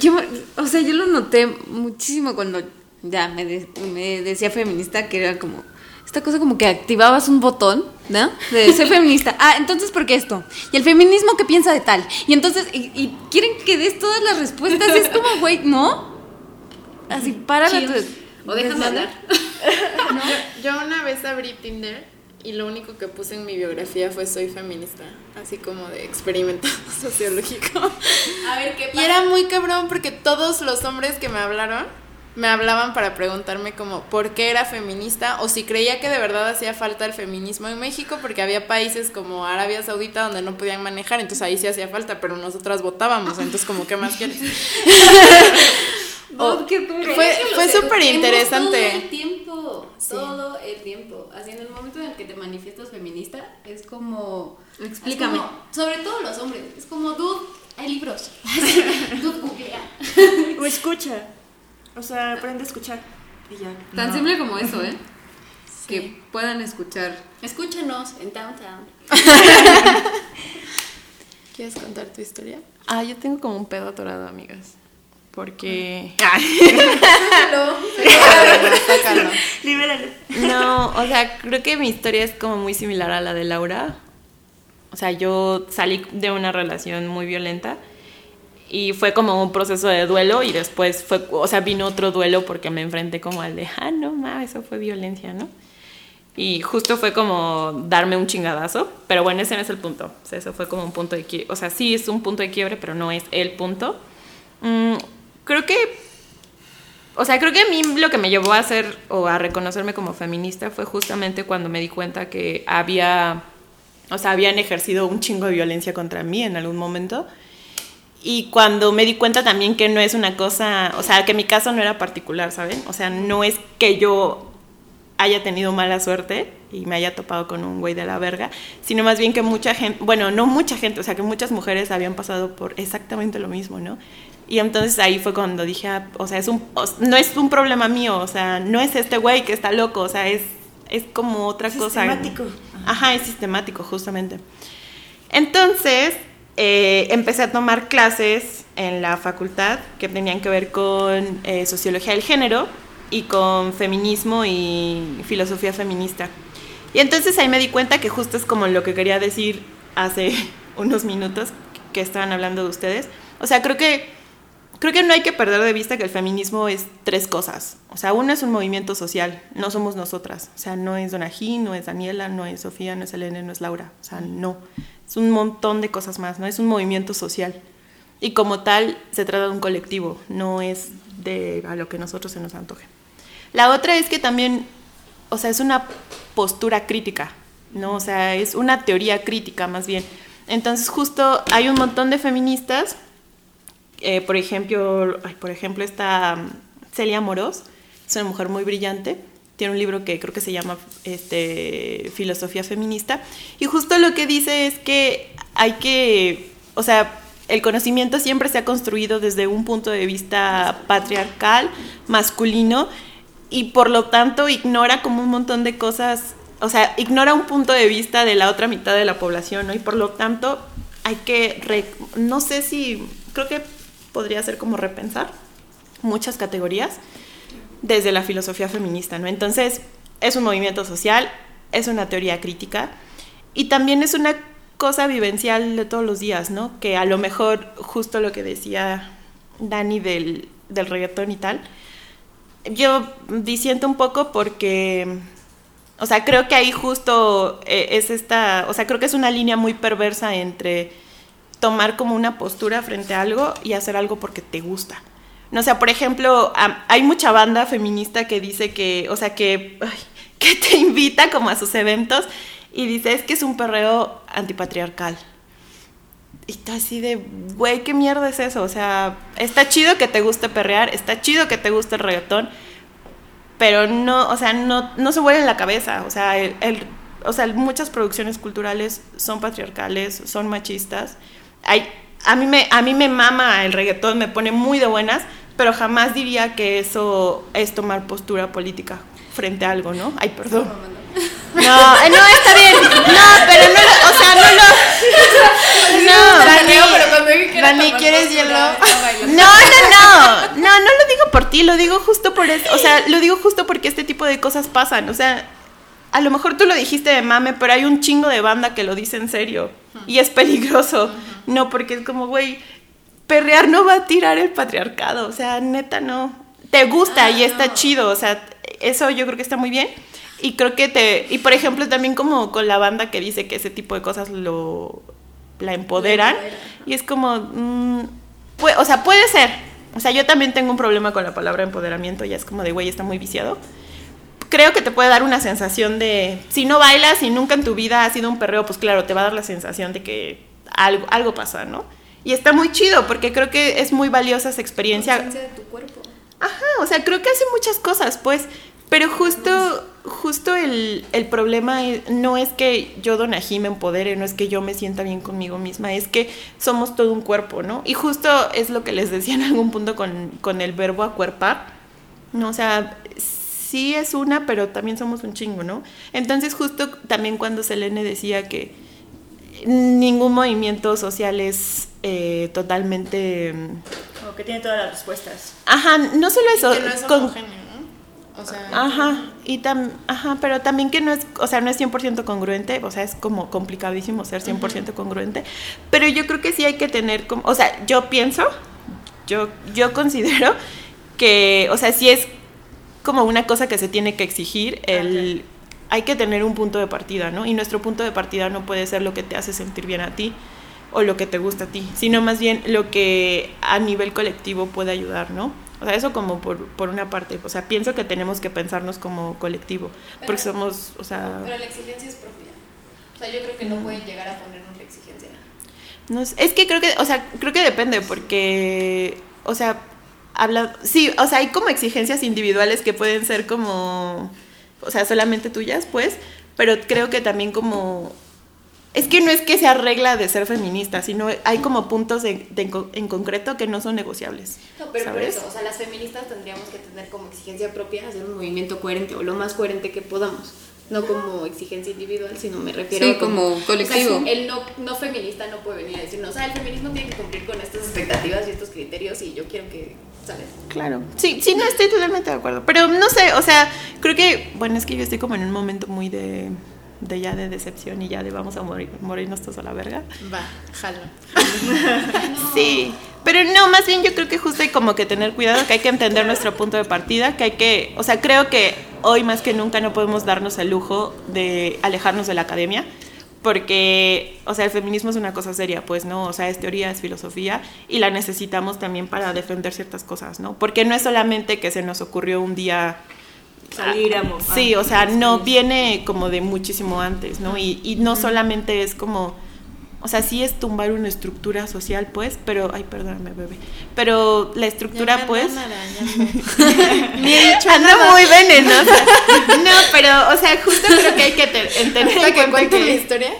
Yo, o sea, yo lo noté muchísimo cuando ya me, de- me decía feminista, que era como esta cosa como que activabas un botón, ¿no? De ser feminista. Ah, entonces ¿por qué esto? Y el feminismo qué piensa de tal. Y entonces y, y quieren que des todas las respuestas. Es como, güey, ¿no? Así para. O déjame hablar. *laughs* Yo, yo una vez abrí Tinder y lo único que puse en mi biografía fue soy feminista, así como de experimentado *laughs* sociológico. A ver, ¿qué Y era muy cabrón porque todos los hombres que me hablaron me hablaban para preguntarme como por qué era feminista o si creía que de verdad hacía falta el feminismo en México porque había países como Arabia Saudita donde no podían manejar, entonces ahí sí hacía falta, pero nosotras votábamos, entonces como qué más quieres. *laughs* *laughs* Qué fue fue súper eduquemos Todo interesante. el tiempo, todo el tiempo. Así en el momento en el que te manifiestas feminista, es como. Explícame. es como- sobre todo los hombres. Es como, dude, hay libros. *laughs* dude, googlea. O escucha. O sea, aprende a escuchar. Y ya. Tan No. simple como eso, ¿eh? *laughs* que puedan escuchar. Escúchenos en Downtown. *laughs* ¿Quieres contar tu historia? Ah, yo tengo como un pedo atorado, amigas. Porque. *laughs* Sácalo, sácalo. Libéralo. No, o sea, creo que mi historia es como muy similar a la de Laura. O sea, yo salí de una relación muy violenta y fue como un proceso de duelo y después fue, o sea, vino otro duelo porque me enfrenté como al de, ah, no, ma, eso fue violencia, ¿no? Y justo fue como darme un chingadazo, pero bueno, ese no es el punto. O sea, eso fue como un punto de quiebre. O sea, sí es un punto de quiebre, pero no es el punto. Mm, creo que o sea, creo que a mí lo que me llevó a ser o a reconocerme como feminista fue justamente cuando me di cuenta que había, o sea, habían ejercido un chingo de violencia contra mí en algún momento. Y cuando me di cuenta también que no es una cosa, o sea, que mi caso no era particular, ¿saben? O sea, no es que yo haya tenido mala suerte y me haya topado con un güey de la verga, sino más bien que mucha gente, bueno, no mucha gente, o sea, que muchas mujeres habían pasado por exactamente lo mismo, ¿no? Y entonces ahí fue cuando dije, ah, o sea, es un, no es un problema mío, o sea, no es este güey que está loco, o sea, es, es como otra Es cosa. sistemático. Ajá, es sistemático, justamente. Entonces, eh, empecé a tomar clases en la facultad que tenían que ver con eh, sociología del género y con feminismo y filosofía feminista. Y entonces ahí me di cuenta que justo es como lo que quería decir hace *laughs* unos minutos que estaban hablando de ustedes. O sea, creo que creo que no hay que perder de vista que el feminismo es tres cosas. O sea, uno es un movimiento social, no somos nosotras. O sea, no es Donají, no es Daniela, no es Sofía, no es Elena, no es Laura. O sea, no. Es un montón de cosas más, ¿no? Es un movimiento social. Y como tal, se trata de un colectivo, no es de a lo que nosotros se nos antoje. La otra es que también, o sea, es una postura crítica, ¿no? O sea, es una teoría crítica más bien. Entonces, justo hay un montón de feministas eh, por ejemplo, por ejemplo, está um, Celia Moros, es una mujer muy brillante, tiene un libro que creo que se llama este, Filosofía Feminista, y justo lo que dice es que hay que, o sea, el conocimiento siempre se ha construido desde un punto de vista patriarcal, masculino, y por lo tanto ignora como un montón de cosas, o sea, ignora un punto de vista de la otra mitad de la población, ¿no? Y por lo tanto hay que, no sé si, creo que podría ser como repensar muchas categorías desde la filosofía feminista, ¿no? Entonces, es un movimiento social, es una teoría crítica y también es una cosa vivencial de todos los días, ¿no? Que a lo mejor justo lo que decía Dani del, del reggaetón y tal, yo disiento un poco porque, o sea, creo que ahí justo eh, es esta, o sea, creo que es una línea muy perversa entre tomar como una postura frente a algo y hacer algo porque te gusta. No, sea, por ejemplo, hay mucha banda feminista que dice que, o sea, que, *laughs* que te invita como a sus eventos y dice, es que es un perreo antipatriarcal. Y tú así de, güey, ¿qué mierda es eso? O sea, está chido que te guste perrear, está chido que te guste el reggaetón, pero no, o sea, no, no se vuelve en la cabeza. O sea, el- o sea, muchas producciones culturales son patriarcales, son machistas. Hay, a, mí me, a mí me mama el reggaetón, me pone muy de buenas, pero jamás diría que eso es tomar postura política frente a algo, ¿no? Ay, perdón. *laughs* No, eh, no, está bien. No, pero no, lo- o sea, no lo... No, *laughs* Dani, pero cuando Dani, ¿quieres hielo? no, no, no, no, no lo digo por ti, lo digo justo por eso, o sea, lo digo justo porque este tipo de cosas pasan, o sea, a lo mejor tú lo dijiste de mame, pero hay un chingo de banda que lo dice en serio y es peligroso, no, porque es como, güey, perrear no va a tirar el patriarcado, o sea, neta no, te gusta y está chido, o sea, eso yo creo que está muy bien. Y creo que te. Y por ejemplo, también como con la banda que dice que ese tipo de cosas lo. la empoderan. Y es como. mm, pue- o sea, puede ser. O sea, yo también tengo un problema con la palabra empoderamiento. Ya es como de, güey, está muy viciado. Creo que te puede dar una sensación de. Si no bailas y nunca en tu vida ha sido un perreo, pues claro, te va a dar la sensación de que algo, algo pasa, ¿no? Y está muy chido porque creo que es muy valiosa esa experiencia. Conciencia de tu cuerpo. Ajá, o sea, creo que hace muchas cosas, pues, pero justo, justo el, el problema es- no es que yo, Donají, me empodere, no es que yo me sienta bien conmigo misma, es que somos todo un cuerpo, ¿no? Y justo es lo que les decía en algún punto con, con el verbo acuerpar, ¿no? O sea, sí es una, pero también somos un chingo, ¿no? Entonces justo también cuando Selene decía que ningún movimiento social es eh, totalmente... Como que tiene todas las respuestas. Ajá, no solo eso. que no es con- homogéneo, ¿no? O sea, Ajá, y tam, ajá, pero también que no es, o sea, no es 100% congruente, o sea, es como complicadísimo ser 100% congruente, pero yo creo que sí hay que tener como, o sea, yo pienso, yo, yo considero que, o sea, sí es como una cosa que se tiene que exigir, el, hay que tener un punto de partida, ¿no? Y nuestro punto de partida no puede ser lo que te hace sentir bien a ti o lo que te gusta a ti, sino más bien lo que a nivel colectivo puede ayudar, ¿no? O sea, eso como por, por una parte, o sea, pienso que tenemos que pensarnos como colectivo, porque Pero- somos, o sea, Pero la exigencia es propia. O sea, yo creo que no pueden llegar a ponernos la exigencia. no es que creo que, o sea, creo que depende, porque, o sea, habla, sí, o sea, hay como exigencias individuales que pueden ser como, o sea, solamente tuyas, pues, pero creo que también como Es que no es que sea regla de ser feminista, sino hay como puntos de- de en co- en concreto que no son negociables. No, pero por ¿sabes? eso, o sea, las feministas tendríamos que tener como exigencia propia hacer un movimiento coherente o lo más coherente que podamos. No como exigencia individual, sino me refiero Sí, a como o sea, colectivo. el no, no feminista no puede venir a decirnos, o sea, el feminismo tiene que cumplir con estas expectativas y estos criterios y yo quiero que, ¿sabes? Claro, sí, sí, no estoy totalmente de acuerdo. Pero no sé, o sea, creo que, bueno, es que yo estoy como en un momento muy de, de ya de decepción y ya de vamos a morir, morirnos todos a la verga. Va, jalo. *laughs* Sí, pero no, más bien yo creo que justo hay como que tener cuidado, que hay que entender nuestro punto de partida, que hay que, o sea, creo que hoy más que nunca no podemos darnos el lujo de alejarnos de la academia, porque, o sea, el feminismo es una cosa seria, pues, ¿no? O sea, es teoría, es filosofía, y la necesitamos también para defender ciertas cosas, ¿no? Porque no es solamente que se nos ocurrió un día Salir a Sí, o sea, no viene como de muchísimo antes, ¿no? Y, y no solamente es como, o sea, sí es tumbar una estructura social, pues, pero, ay, perdóname, bebé, pero la estructura, Ya pues, andan arañando. *laughs* ni he dicho anda muy venenosa. *laughs* No, pero, o sea, justo creo que hay que te- entender ¿Para en que que- historia?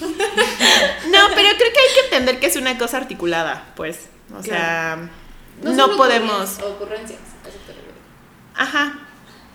no, pero creo que hay que entender que es una cosa articulada, pues, o sea, no, son podemos. ocurrencias-. Ajá.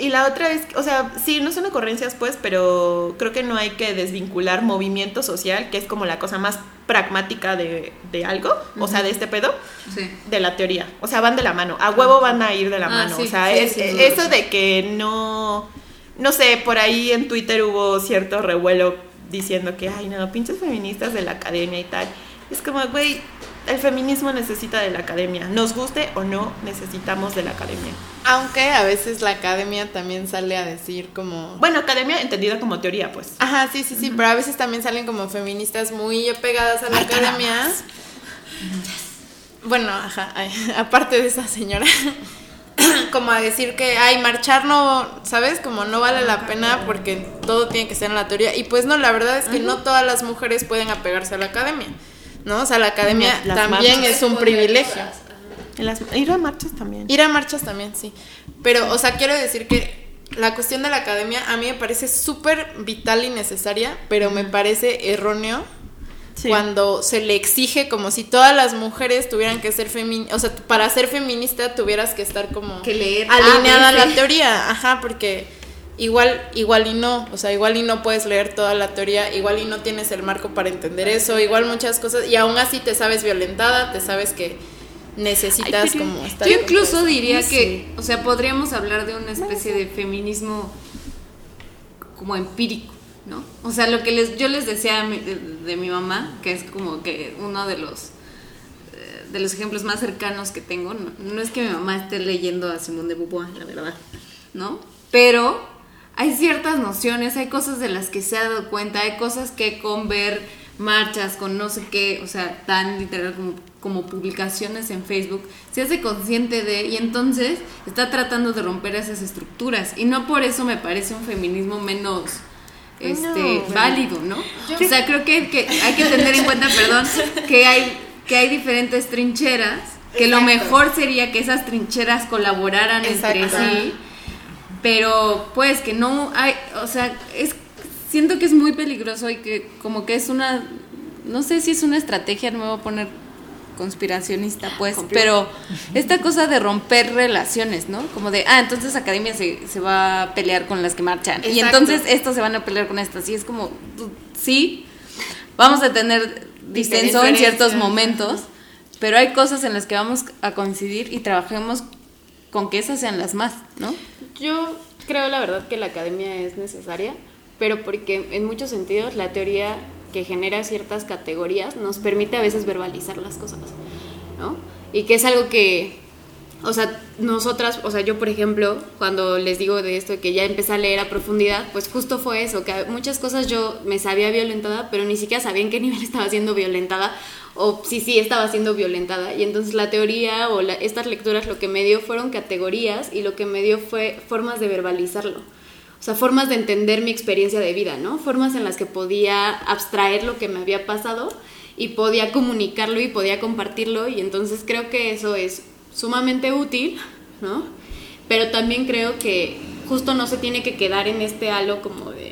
Y la otra es, o sea, sí, no son ocurrencias, pues, pero creo que no hay que desvincular movimiento social, que es como la cosa más pragmática de, de algo, o sea, de este pedo, Sí. de la teoría. O sea, van de la mano. A huevo van a ir de la Ah, mano. sí, o sea, sí, es- eso de que no. No sé, por ahí en Twitter hubo cierto revuelo diciendo que, ay, no, pinches feministas de la academia y tal. Es como, güey, el feminismo necesita de la academia. Nos guste o no, necesitamos de la academia. Aunque a veces la academia también sale a decir como... Bueno, academia entendida como teoría, pues. Ajá, sí, sí, sí, pero a veces también salen como feministas muy apegadas a la academia. Bueno, ajá, ay, *laughs* aparte de esa señora, *laughs* como a decir que, ay, marchar no, ¿sabes? Como no vale la pena porque todo tiene que ser en la teoría. Y pues no, la verdad es que no todas las mujeres pueden apegarse a la academia, ¿no? O sea, la academia Las también marchas. es un privilegio. En las, ir a marchas también. Ir a marchas también, sí. Pero, o sea, quiero decir que la cuestión de la academia a mí me parece súper vital y necesaria, pero me parece erróneo Sí. cuando se le exige como si todas las mujeres tuvieran que ser feministas, o sea, para ser feminista tuvieras que estar como Que leer alineada a la teoría, ajá, porque igual igual y no, o sea, igual y no puedes leer toda la teoría, igual y no tienes el marco para entender eso, igual muchas cosas y aún así te sabes violentada, te sabes que necesitas Ay, como estar Yo incluso diría que, o sea, podríamos hablar de una especie de feminismo como empírico, ¿no? O sea, lo que les, yo les decía de, de mi mamá, que es como que uno de los eh, de los ejemplos más cercanos que tengo, no, no es que mi mamá esté leyendo a Simone de Beauvoir, la verdad, ¿no? Pero hay ciertas nociones, hay cosas de las que se ha dado cuenta, hay cosas que con ver marchas, con no sé qué, o sea, tan literal como, como publicaciones en Facebook, se hace consciente de, y entonces está tratando de romper esas estructuras. Y no por eso me parece un feminismo menos este No. válido, ¿no? o sea, creo que, que hay que tener en cuenta, perdón, que hay, que hay diferentes trincheras, que lo mejor sería que esas trincheras colaboraran entre sí, pero pues que no hay, o sea, es siento que es muy peligroso y que como que es una no sé si es una estrategia, no me voy a poner conspiracionista, pues, pero esta cosa de romper relaciones, ¿no? Como de, ah, entonces academia se, se va a pelear con las que marchan. Y entonces estos se van a pelear con estas. Y es como, sí, vamos a tener disenso en ciertos momentos, pero hay cosas en las que vamos a coincidir y trabajemos con que esas sean las más, ¿no? Yo creo la verdad que la academia es necesaria, pero porque en muchos sentidos la teoría que genera ciertas categorías nos permite a veces verbalizar las cosas, ¿no? Y que es algo que, o sea, nosotras, o sea, yo por ejemplo, cuando les digo de esto que ya empecé a leer a profundidad, pues justo fue eso, que muchas cosas yo me sabía violentada, pero ni siquiera sabía en qué *laughs* nivel estaba siendo violentada o si sí estaba siendo violentada. Y entonces la teoría o la- estas lecturas lo que me dio fueron categorías y lo que me dio fue formas de verbalizarlo. O sea, formas de entender mi experiencia de vida, ¿no? Formas en las que podía abstraer lo que me había pasado y podía comunicarlo y podía compartirlo y entonces creo que eso es sumamente útil, ¿no? Pero también creo que justo no se tiene que quedar en este halo como de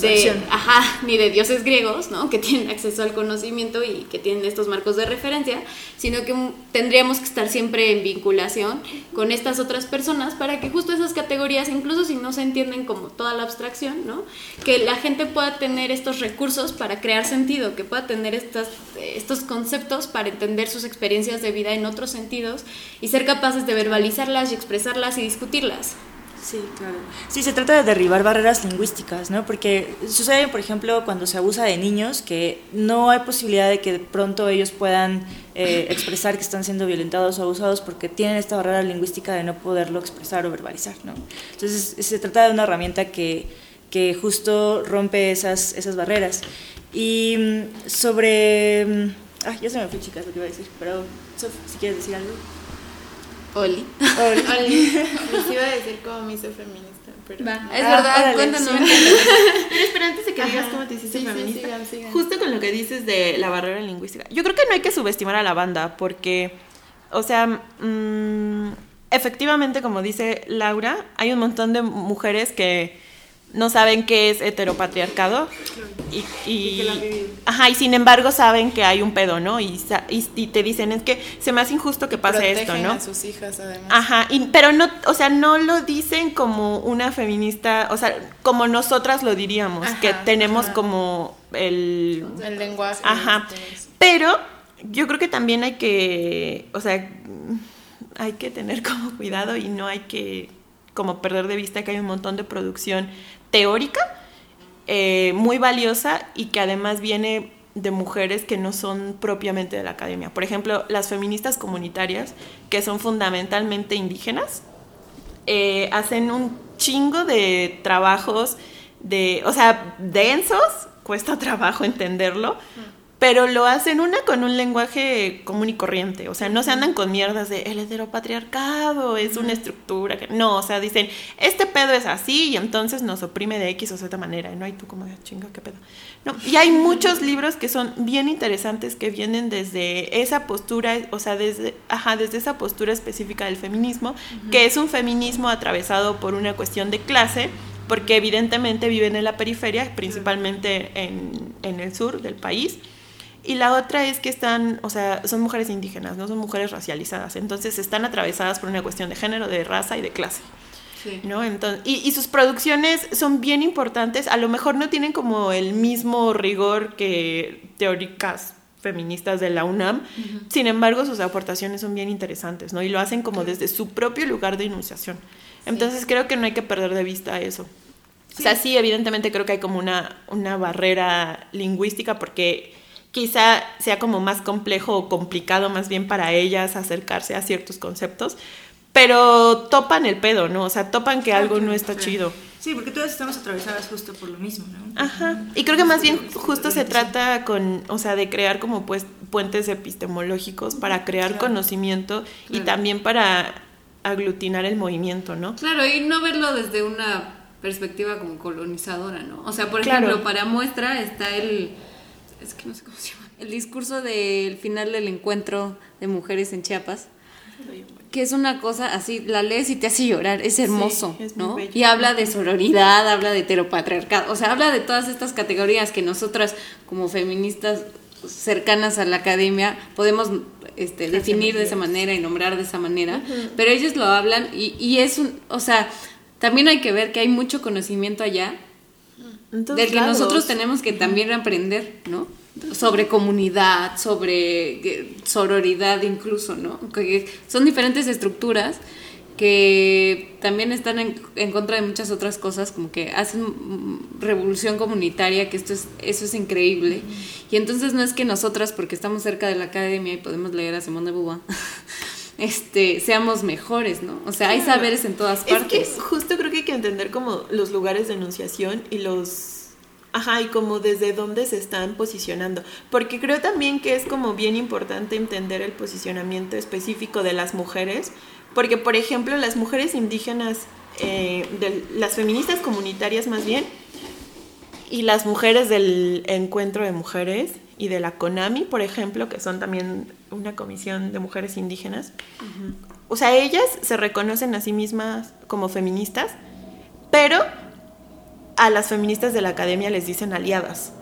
de, *laughs* ajá, ni de dioses griegos, ¿no? Que tienen acceso al conocimiento y que tienen estos marcos de referencia, sino que tendríamos que estar siempre en vinculación con estas otras personas para que justo esas categorías, incluso si no se entienden como toda la abstracción, ¿no? Que la gente pueda tener estos recursos para crear sentido, que pueda tener estas, estos conceptos para entender sus experiencias de vida en otros sentidos y ser capaces de verbalizarlas y expresarlas y discutirlas. Sí, claro. Sí, se trata de derribar barreras lingüísticas, ¿no? Porque sucede, por ejemplo, cuando se abusa de niños, que no hay posibilidad de que de pronto ellos puedan eh, expresar que están siendo violentados o abusados porque tienen esta barrera lingüística de no poderlo expresar o verbalizar, ¿no? Entonces, se trata de una herramienta que, que justo rompe esas, esas barreras. Y mm, sobre... Ah, ya se me fue, chicas, lo que iba a decir, pero Sof, si quieres decir algo. Oli. *laughs* Oli, les iba a decir cómo me hice feminista, pero... Es Ah, verdad, órale, cuéntanos. *laughs* Pero espera, antes de que digas Ajá. cómo te hiciste Sí, sí, feminista, sigan, sigan. justo con lo que dices de la barrera lingüística, yo creo que no hay que subestimar a la banda, porque, o sea, mm, efectivamente, como dice Laura, hay un montón de mujeres que no saben qué es heteropatriarcado y, y- ajá, y sin embargo saben que hay un pedo, ¿no? Y, y, y te dicen, es que se me hace injusto que pase esto, ¿no? a sus hijas, además. Ajá, pero no, o sea, no lo dicen como una feminista, o sea, como nosotras lo diríamos, Ajá, que tenemos ajá. como el... El lenguaje. Ajá, este, es- pero yo creo que también hay que, o sea, hay que tener como cuidado y no hay que como perder de vista que hay un montón de producción teórica eh, muy valiosa y que además viene de mujeres que no son propiamente de la academia. Por ejemplo, las feministas comunitarias, que son fundamentalmente indígenas, eh, hacen un chingo de trabajos de, o sea, densos, cuesta *laughs* trabajo entenderlo, pero lo hacen una con un lenguaje común y corriente, o sea, no se andan con mierdas de el heteropatriarcado es una estructura, que no, o sea, dicen, este pedo es así y entonces nos oprime de X o Z manera, y no hay tú como de "Ah, chinga, qué pedo. No, y hay muchos libros que son bien interesantes que vienen desde esa postura, o sea, desde, ajá, desde esa postura específica del feminismo, que es un feminismo atravesado por una cuestión de clase, porque evidentemente viven en la periferia, principalmente en, en el sur del país. Y la otra es que están, o sea, son mujeres indígenas, no son mujeres racializadas. Entonces están atravesadas por una cuestión de género, de raza y de clase. ¿no? Entonces, y, y sus producciones son bien importantes, a lo mejor no tienen como el mismo rigor que teóricas feministas de la UNAM, sin embargo sus aportaciones son bien interesantes, ¿no? Y lo hacen como desde su propio lugar de enunciación. Entonces creo que no hay que perder de vista eso. O sea, sí, evidentemente creo que hay como una, una barrera lingüística porque quizá sea como más complejo o complicado más bien para ellas acercarse a ciertos conceptos, pero topan el pedo, ¿no? O sea, topan que algo no está chido. Sí, porque todas estamos atravesadas justo por lo mismo, ¿no? Ajá. Y creo que más bien justo se trata con, o sea, de crear como pues puentes epistemológicos para crear conocimiento y también para aglutinar el movimiento, ¿no? Claro, y no verlo desde una perspectiva como colonizadora, ¿no? O sea, por ejemplo, Claro. para muestra está el, es que no sé cómo se llama, el discurso del final del encuentro de mujeres en Chiapas, que es una cosa así, la lees y te hace llorar, es hermoso, es ¿no? bello. Y habla de sororidad, habla de heteropatriarcado, o sea, habla de todas estas categorías que nosotras como feministas cercanas a la academia podemos este, definir de esa manera y nombrar de esa manera, pero ellos lo hablan y, y es un, o sea, también hay que ver que hay mucho conocimiento allá En todos del que lados. nosotros tenemos que también aprender, ¿no? Sobre comunidad, sobre eh, sororidad incluso, ¿no? Que son diferentes estructuras que también están en, en contra de muchas otras cosas, como que hacen revolución comunitaria, que esto es, eso es increíble. Y entonces no es que nosotras, porque estamos cerca de la academia y podemos leer a Simón de Beauvoir, este, seamos mejores, ¿no? O sea, hay saberes en todas Es que partes. justo creo que hay que entender como los lugares de enunciación y los... Ajá, y como desde dónde se están posicionando. Porque creo también que es como bien importante entender el posicionamiento específico de las mujeres. Porque, por ejemplo, las mujeres indígenas, eh, de, las feministas comunitarias más bien, y las mujeres del encuentro de mujeres y de la CONAMI, por ejemplo, que son también una comisión de mujeres indígenas. O sea, ellas se reconocen a sí mismas como feministas, pero a las feministas de la academia les dicen aliadas.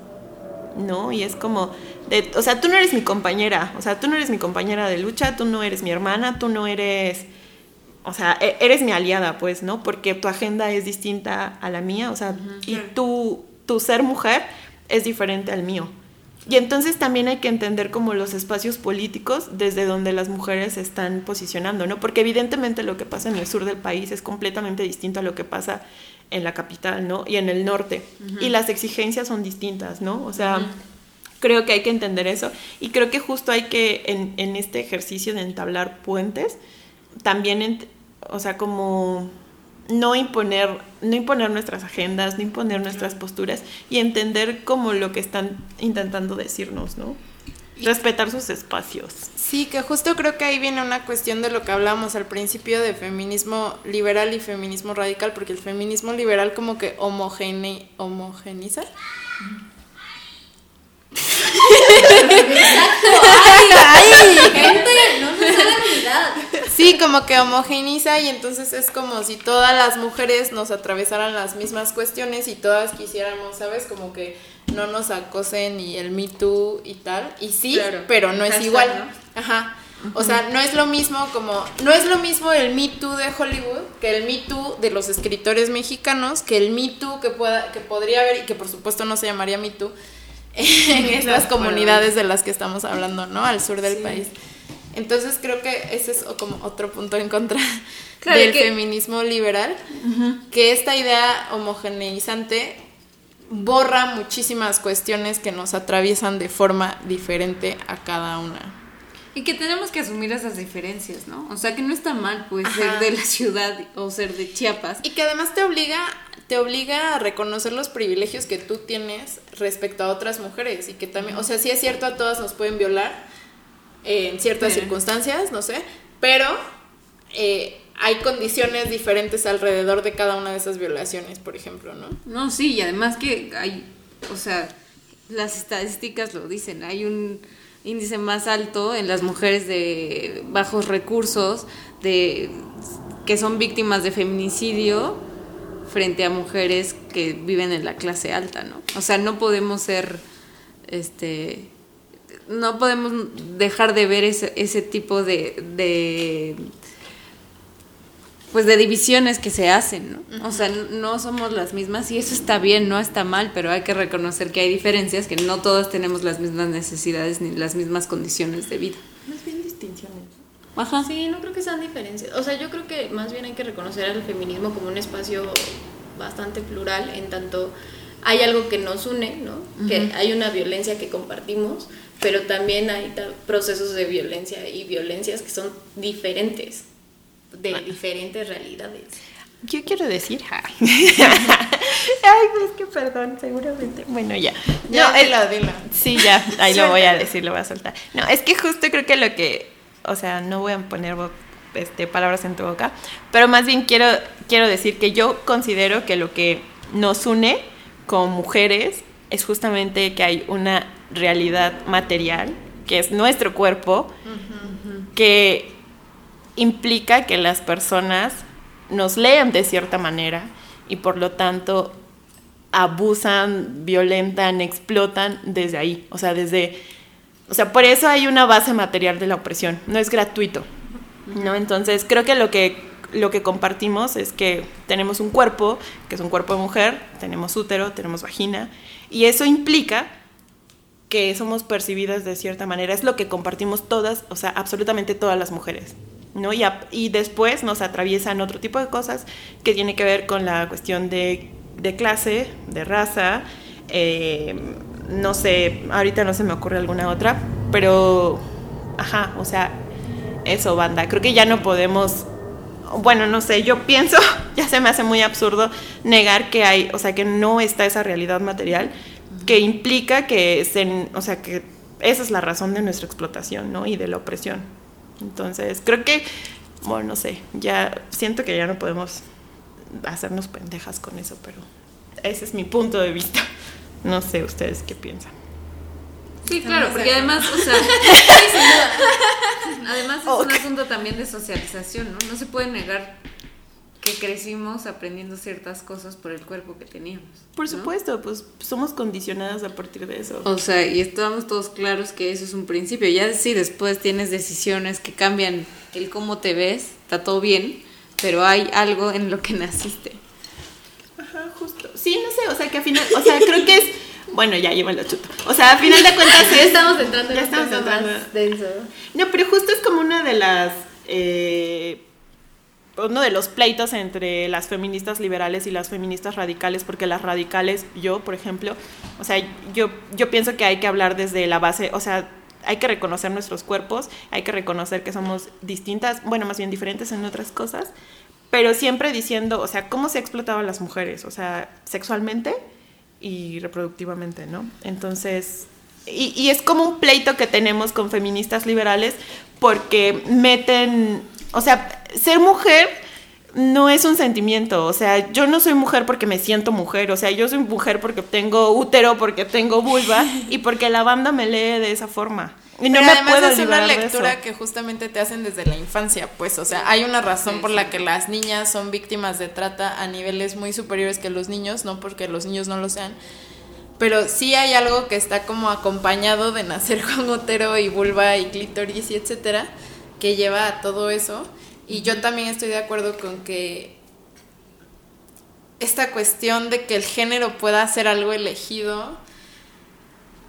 ¿No? Y es como, de, o sea, tú no eres mi compañera, o sea, tú no eres mi compañera de lucha, tú no eres mi hermana, tú no eres, o sea, e- eres mi aliada, pues, ¿no? Porque tu agenda es distinta a la mía, o sea, y tu, tu ser mujer es diferente al mío. Y entonces también hay que entender como los espacios políticos desde donde las mujeres se están posicionando, ¿no? Porque evidentemente lo que pasa en el sur del país es completamente distinto a lo que pasa en la capital, ¿no? Y en el norte. Y las exigencias son distintas, ¿no? O sea, creo que hay que entender eso. Y creo que justo hay que, en, en este ejercicio de entablar puentes, también, o sea, como no imponer, no imponer nuestras agendas, no imponer nuestras posturas y entender como lo que están intentando decirnos, ¿no? Respetar sus espacios. Sí, que justo creo que ahí viene una cuestión de lo que hablábamos al principio de feminismo liberal y feminismo radical, porque el feminismo liberal como que homogene, homogeniza. Gente, no nos unidad. Sí, como que homogeniza y entonces es como si todas las mujeres nos atravesaran las mismas cuestiones y todas quisiéramos, ¿sabes? Como que no nos acosen y el Me Too y tal. Y sí, Claro. pero no es igual. Ajá. O sea, no es lo mismo como no es lo mismo el Me Too de Hollywood que el Me Too de los escritores mexicanos, que el Me Too que pueda que podría haber y que por supuesto no se llamaría Me Too *laughs* en estas comunidades de las que estamos hablando, ¿no? Al sur del país. Entonces creo que ese es como otro punto en contra *laughs* Claro, del que- feminismo liberal, que esta idea homogeneizante borra muchísimas cuestiones que nos atraviesan de forma diferente a cada una. Y que tenemos que asumir esas diferencias, ¿no? O sea, que no está mal, pues, Ajá. ser de la ciudad o ser de Chiapas. Y que además te obliga, te obliga a reconocer los privilegios que tú tienes respecto a otras mujeres. Y que también, o sea, sí es cierto, a todas nos pueden violar en ciertas Sí. circunstancias, no sé, pero eh, hay condiciones diferentes alrededor de cada una de esas violaciones, por ejemplo, ¿no? No, sí, y además que hay, o sea, las estadísticas lo dicen, hay un índice más alto en las mujeres de bajos recursos, de que son víctimas de feminicidio frente a mujeres que viven en la clase alta, ¿no? O sea, no podemos ser, este, no podemos dejar de ver ese, ese tipo de, de pues de divisiones que se hacen, ¿no? O sea, no somos las mismas y eso está bien, no está mal, pero hay que reconocer que hay diferencias, que no todas tenemos las mismas necesidades ni las mismas condiciones de vida. Más bien distinciones. Ajá. Sí, no creo que sean diferencias. O sea, yo creo que más bien hay que reconocer al feminismo como un espacio bastante plural, en tanto hay algo que nos une, ¿no? Que hay una violencia que compartimos, pero también hay procesos de violencia y violencias que son diferentes, de diferentes realidades. Yo quiero decir, ay, *laughs* ay, es que perdón, seguramente. Bueno, ya. Ya, No, dila, dila. Sí, ya, ahí lo voy a *laughs* decir, lo voy a soltar. No, es que justo creo que lo que, o sea, no voy a poner este, palabras en tu boca, pero más bien quiero, quiero decir que yo considero que lo que nos une como mujeres es justamente que hay una realidad material, que es nuestro cuerpo, que implica que las personas nos lean de cierta manera y por lo tanto abusan, violentan, explotan desde ahí, o sea, desde o sea, por eso hay una base material de la opresión, no es gratuito, ¿no? Entonces, creo que lo que lo que compartimos es que tenemos un cuerpo, que es un cuerpo de mujer, tenemos útero, tenemos vagina, y eso implica que somos percibidas de cierta manera, es lo que compartimos todas, o sea, absolutamente todas las mujeres. ¿no? Y, a- y después nos atraviesan otro tipo de cosas que tiene que ver con la cuestión de, de clase, de raza, eh, no sé, ahorita no se me ocurre alguna otra, pero, ajá, o sea, eso, banda, creo que ya no podemos, bueno, no sé, yo pienso, *laughs* ya se me hace muy absurdo negar que hay, o sea, que no está esa realidad material, que implica que, se, o sea, que esa es la razón de nuestra explotación, ¿no? Y de la opresión. Entonces, creo que, bueno, no sé, ya siento que ya no podemos hacernos pendejas con eso, pero ese es mi punto de vista. No sé ustedes qué piensan. Sí, claro, porque además, o sea, *laughs* además es un asunto también de socialización, ¿no? No se puede negar que crecimos aprendiendo ciertas cosas por el cuerpo que teníamos. Por ¿no? supuesto, pues somos condicionadas a partir de eso. O sea, y estamos todos claros que eso es un principio. Ya si después tienes decisiones que cambian el cómo te ves, está todo bien, pero hay algo en lo que *laughs* naciste. Sí, no sé, o sea, que al final, o sea, creo que es, bueno, ya llevo la chuta. O sea, al final de cuentas es... Estamos entrando en Ya estamos entrando. más denso. No, pero justo es como una de las. eh, uno de los pleitos entre las feministas liberales y las feministas radicales, porque las radicales, yo, por ejemplo, o sea, yo, yo pienso que hay que hablar desde la base, o sea, hay que reconocer nuestros cuerpos, hay que reconocer que somos distintas, bueno, más bien diferentes en otras cosas, pero siempre diciendo, o sea, cómo se ha explotado a las mujeres, o sea, sexualmente y reproductivamente, ¿no? Entonces, y, y es como un pleito que tenemos con feministas liberales porque meten, o sea, ser mujer no es un sentimiento, o sea, yo no soy mujer porque me siento mujer, o sea, yo soy mujer porque tengo útero, porque tengo vulva *laughs* y porque la banda me lee de esa forma. Y no Pero me además puedo es una lectura que justamente te hacen desde la infancia, pues, o sea, hay una razón por la que las niñas son víctimas de trata a niveles muy superiores que los niños, no porque los niños no lo sean, pero sí hay algo que está como acompañado de nacer *laughs* con útero y vulva y clítoris y etcétera, que lleva a todo eso. Y yo también estoy de acuerdo con que esta cuestión de que el género pueda ser algo elegido,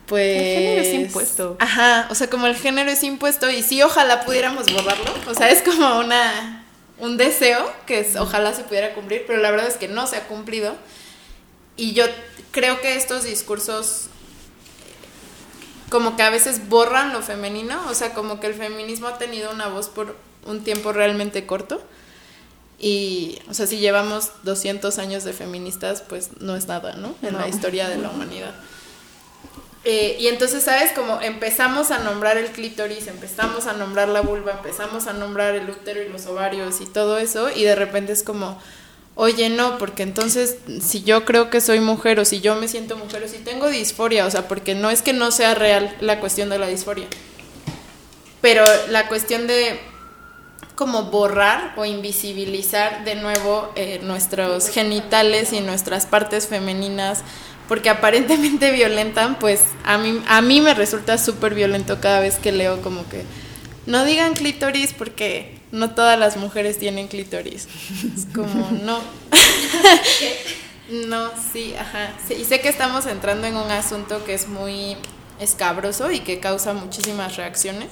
pues... El género es impuesto. Ajá, o sea, como el género es impuesto y sí, ojalá pudiéramos borrarlo, o sea, es como una un deseo que es, ojalá se pudiera cumplir, pero la verdad es que no se ha cumplido. Y yo creo que estos discursos como que a veces borran lo femenino, o sea, como que el feminismo ha tenido una voz por un tiempo realmente corto. Y, o sea, si llevamos 200 años de feministas, pues no es nada, ¿no? En la historia de la humanidad. Eh, y entonces, ¿sabes? Como empezamos a nombrar el clítoris, empezamos a nombrar la vulva, empezamos a nombrar el útero y los ovarios y todo eso, y de repente es como, oye, no, porque entonces si yo creo que soy mujer o si yo me siento mujer o si tengo disforia, o sea, porque no es que no sea real la cuestión de la disforia, pero la cuestión de como borrar o invisibilizar de nuevo eh, nuestros genitales y nuestras partes femeninas porque aparentemente *laughs* violentan, pues a mí, a mí me resulta súper violento cada vez que leo como que no digan clítoris porque no todas las mujeres tienen clítoris. Es como, no. *laughs* no, sí, ajá. Y sé que estamos entrando en un asunto que es muy escabroso y que causa muchísimas reacciones.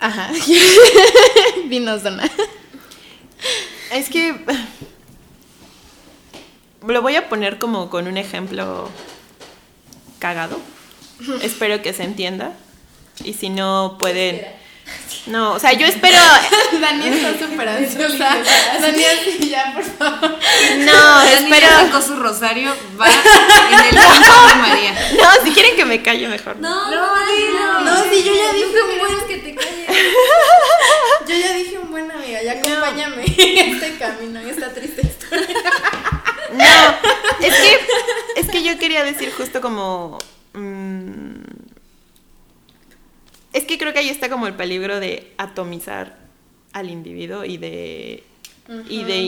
Ajá. *laughs* Dinos, Dona. Es que lo voy a poner como con un ejemplo cagado. *laughs* espero que se entienda. Y si no pueden. No, o sea, yo espero. *laughs* Dani está súper *laughs* ansiosa. Dani, así ya, por favor. No, espero. sacó su rosario, va en el campo de María. No, si quieren que me calle mejor. No, no, no, No, sí, yo ya dije un buen. que te calles. Yo ya dije un buen amiga, ya acompáñame en este camino, en esta triste historia. No, es que, es que yo quería decir justo como... mm, es que creo que ahí está como el peligro de atomizar al individuo y de, y de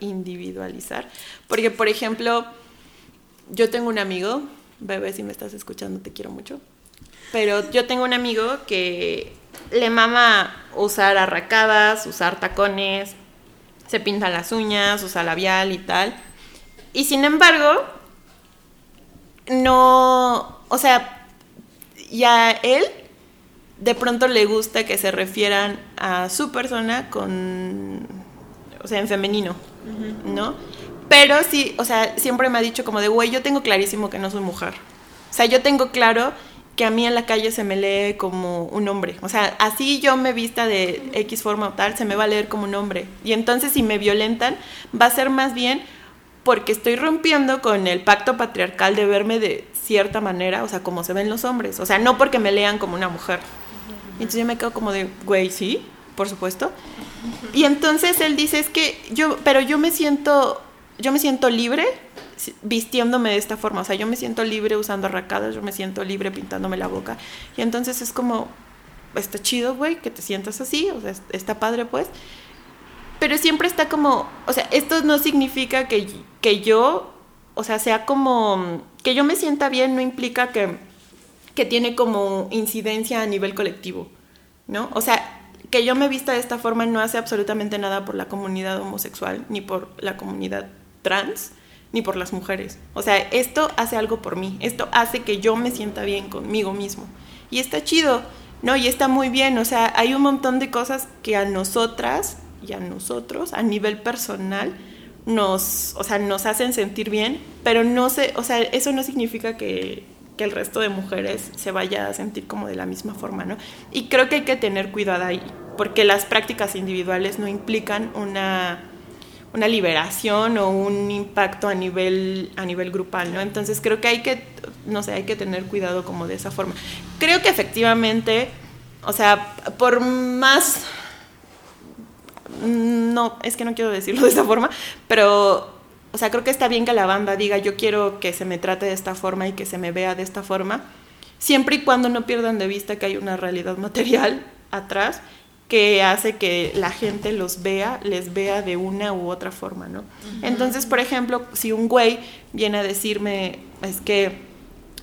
individualizar. Porque, por ejemplo, yo tengo un amigo bebé, si me estás escuchando, te quiero mucho. Pero yo tengo un amigo que le mama usar arracadas, usar tacones, se pinta las uñas, usa labial y tal. Y sin embargo, no, o sea, ya él de pronto le gusta que se refieran a su persona con, o sea, en femenino, ¿no? Pero sí, o sea, siempre me ha dicho como de, güey, yo tengo clarísimo que no soy mujer. O sea, yo tengo claro que a mí en la calle se me lee como un hombre. O sea, así yo me vista de X forma o tal, se me va a leer como un hombre. Y entonces si me violentan, va a ser más bien porque estoy rompiendo con el pacto patriarcal de verme de cierta manera, o sea, como se ven los hombres. O sea, no porque me lean como una mujer. Entonces yo me quedo como de, güey, sí, por supuesto. Y entonces él dice, es que yo, pero yo me siento, yo me siento libre vistiéndome de esta forma. O sea, yo me siento libre usando arracadas, yo me siento libre pintándome la boca. Y entonces es como, está chido, güey, que te sientas así, o sea, está padre, pues. Pero siempre está como, o sea, esto no significa que, que yo, o sea, sea como, que yo me sienta bien no implica que, que tiene como incidencia a nivel colectivo, ¿no? O sea, que yo me vista de esta forma no hace absolutamente nada por la comunidad homosexual ni por la comunidad trans ni por las mujeres. O sea, esto hace algo por mí, esto hace que yo me sienta bien conmigo mismo. Y está chido, ¿no? Y está muy bien, o sea, hay un montón de cosas que a nosotras y a nosotros, a nivel personal, nos, o sea, nos hacen sentir bien, pero no sé, o sea, eso no significa que, que el resto de mujeres se vaya a sentir como de la misma forma, ¿no? Y creo que hay que tener cuidado ahí, porque las prácticas individuales no implican una una liberación o un impacto a nivel, a nivel grupal, ¿no? Entonces creo que hay que, no sé, hay que tener cuidado como de esa forma. Creo que efectivamente, o sea, por más, no, es que no quiero decirlo de esa forma, pero, o sea, creo que está bien que la banda diga, yo quiero que se me trate de esta forma y que se me vea de esta forma, siempre y cuando no pierdan de vista que hay una realidad material atrás que hace que la gente los vea, les vea de una u otra forma, ¿no? Entonces, por ejemplo, si un güey viene a decirme, es que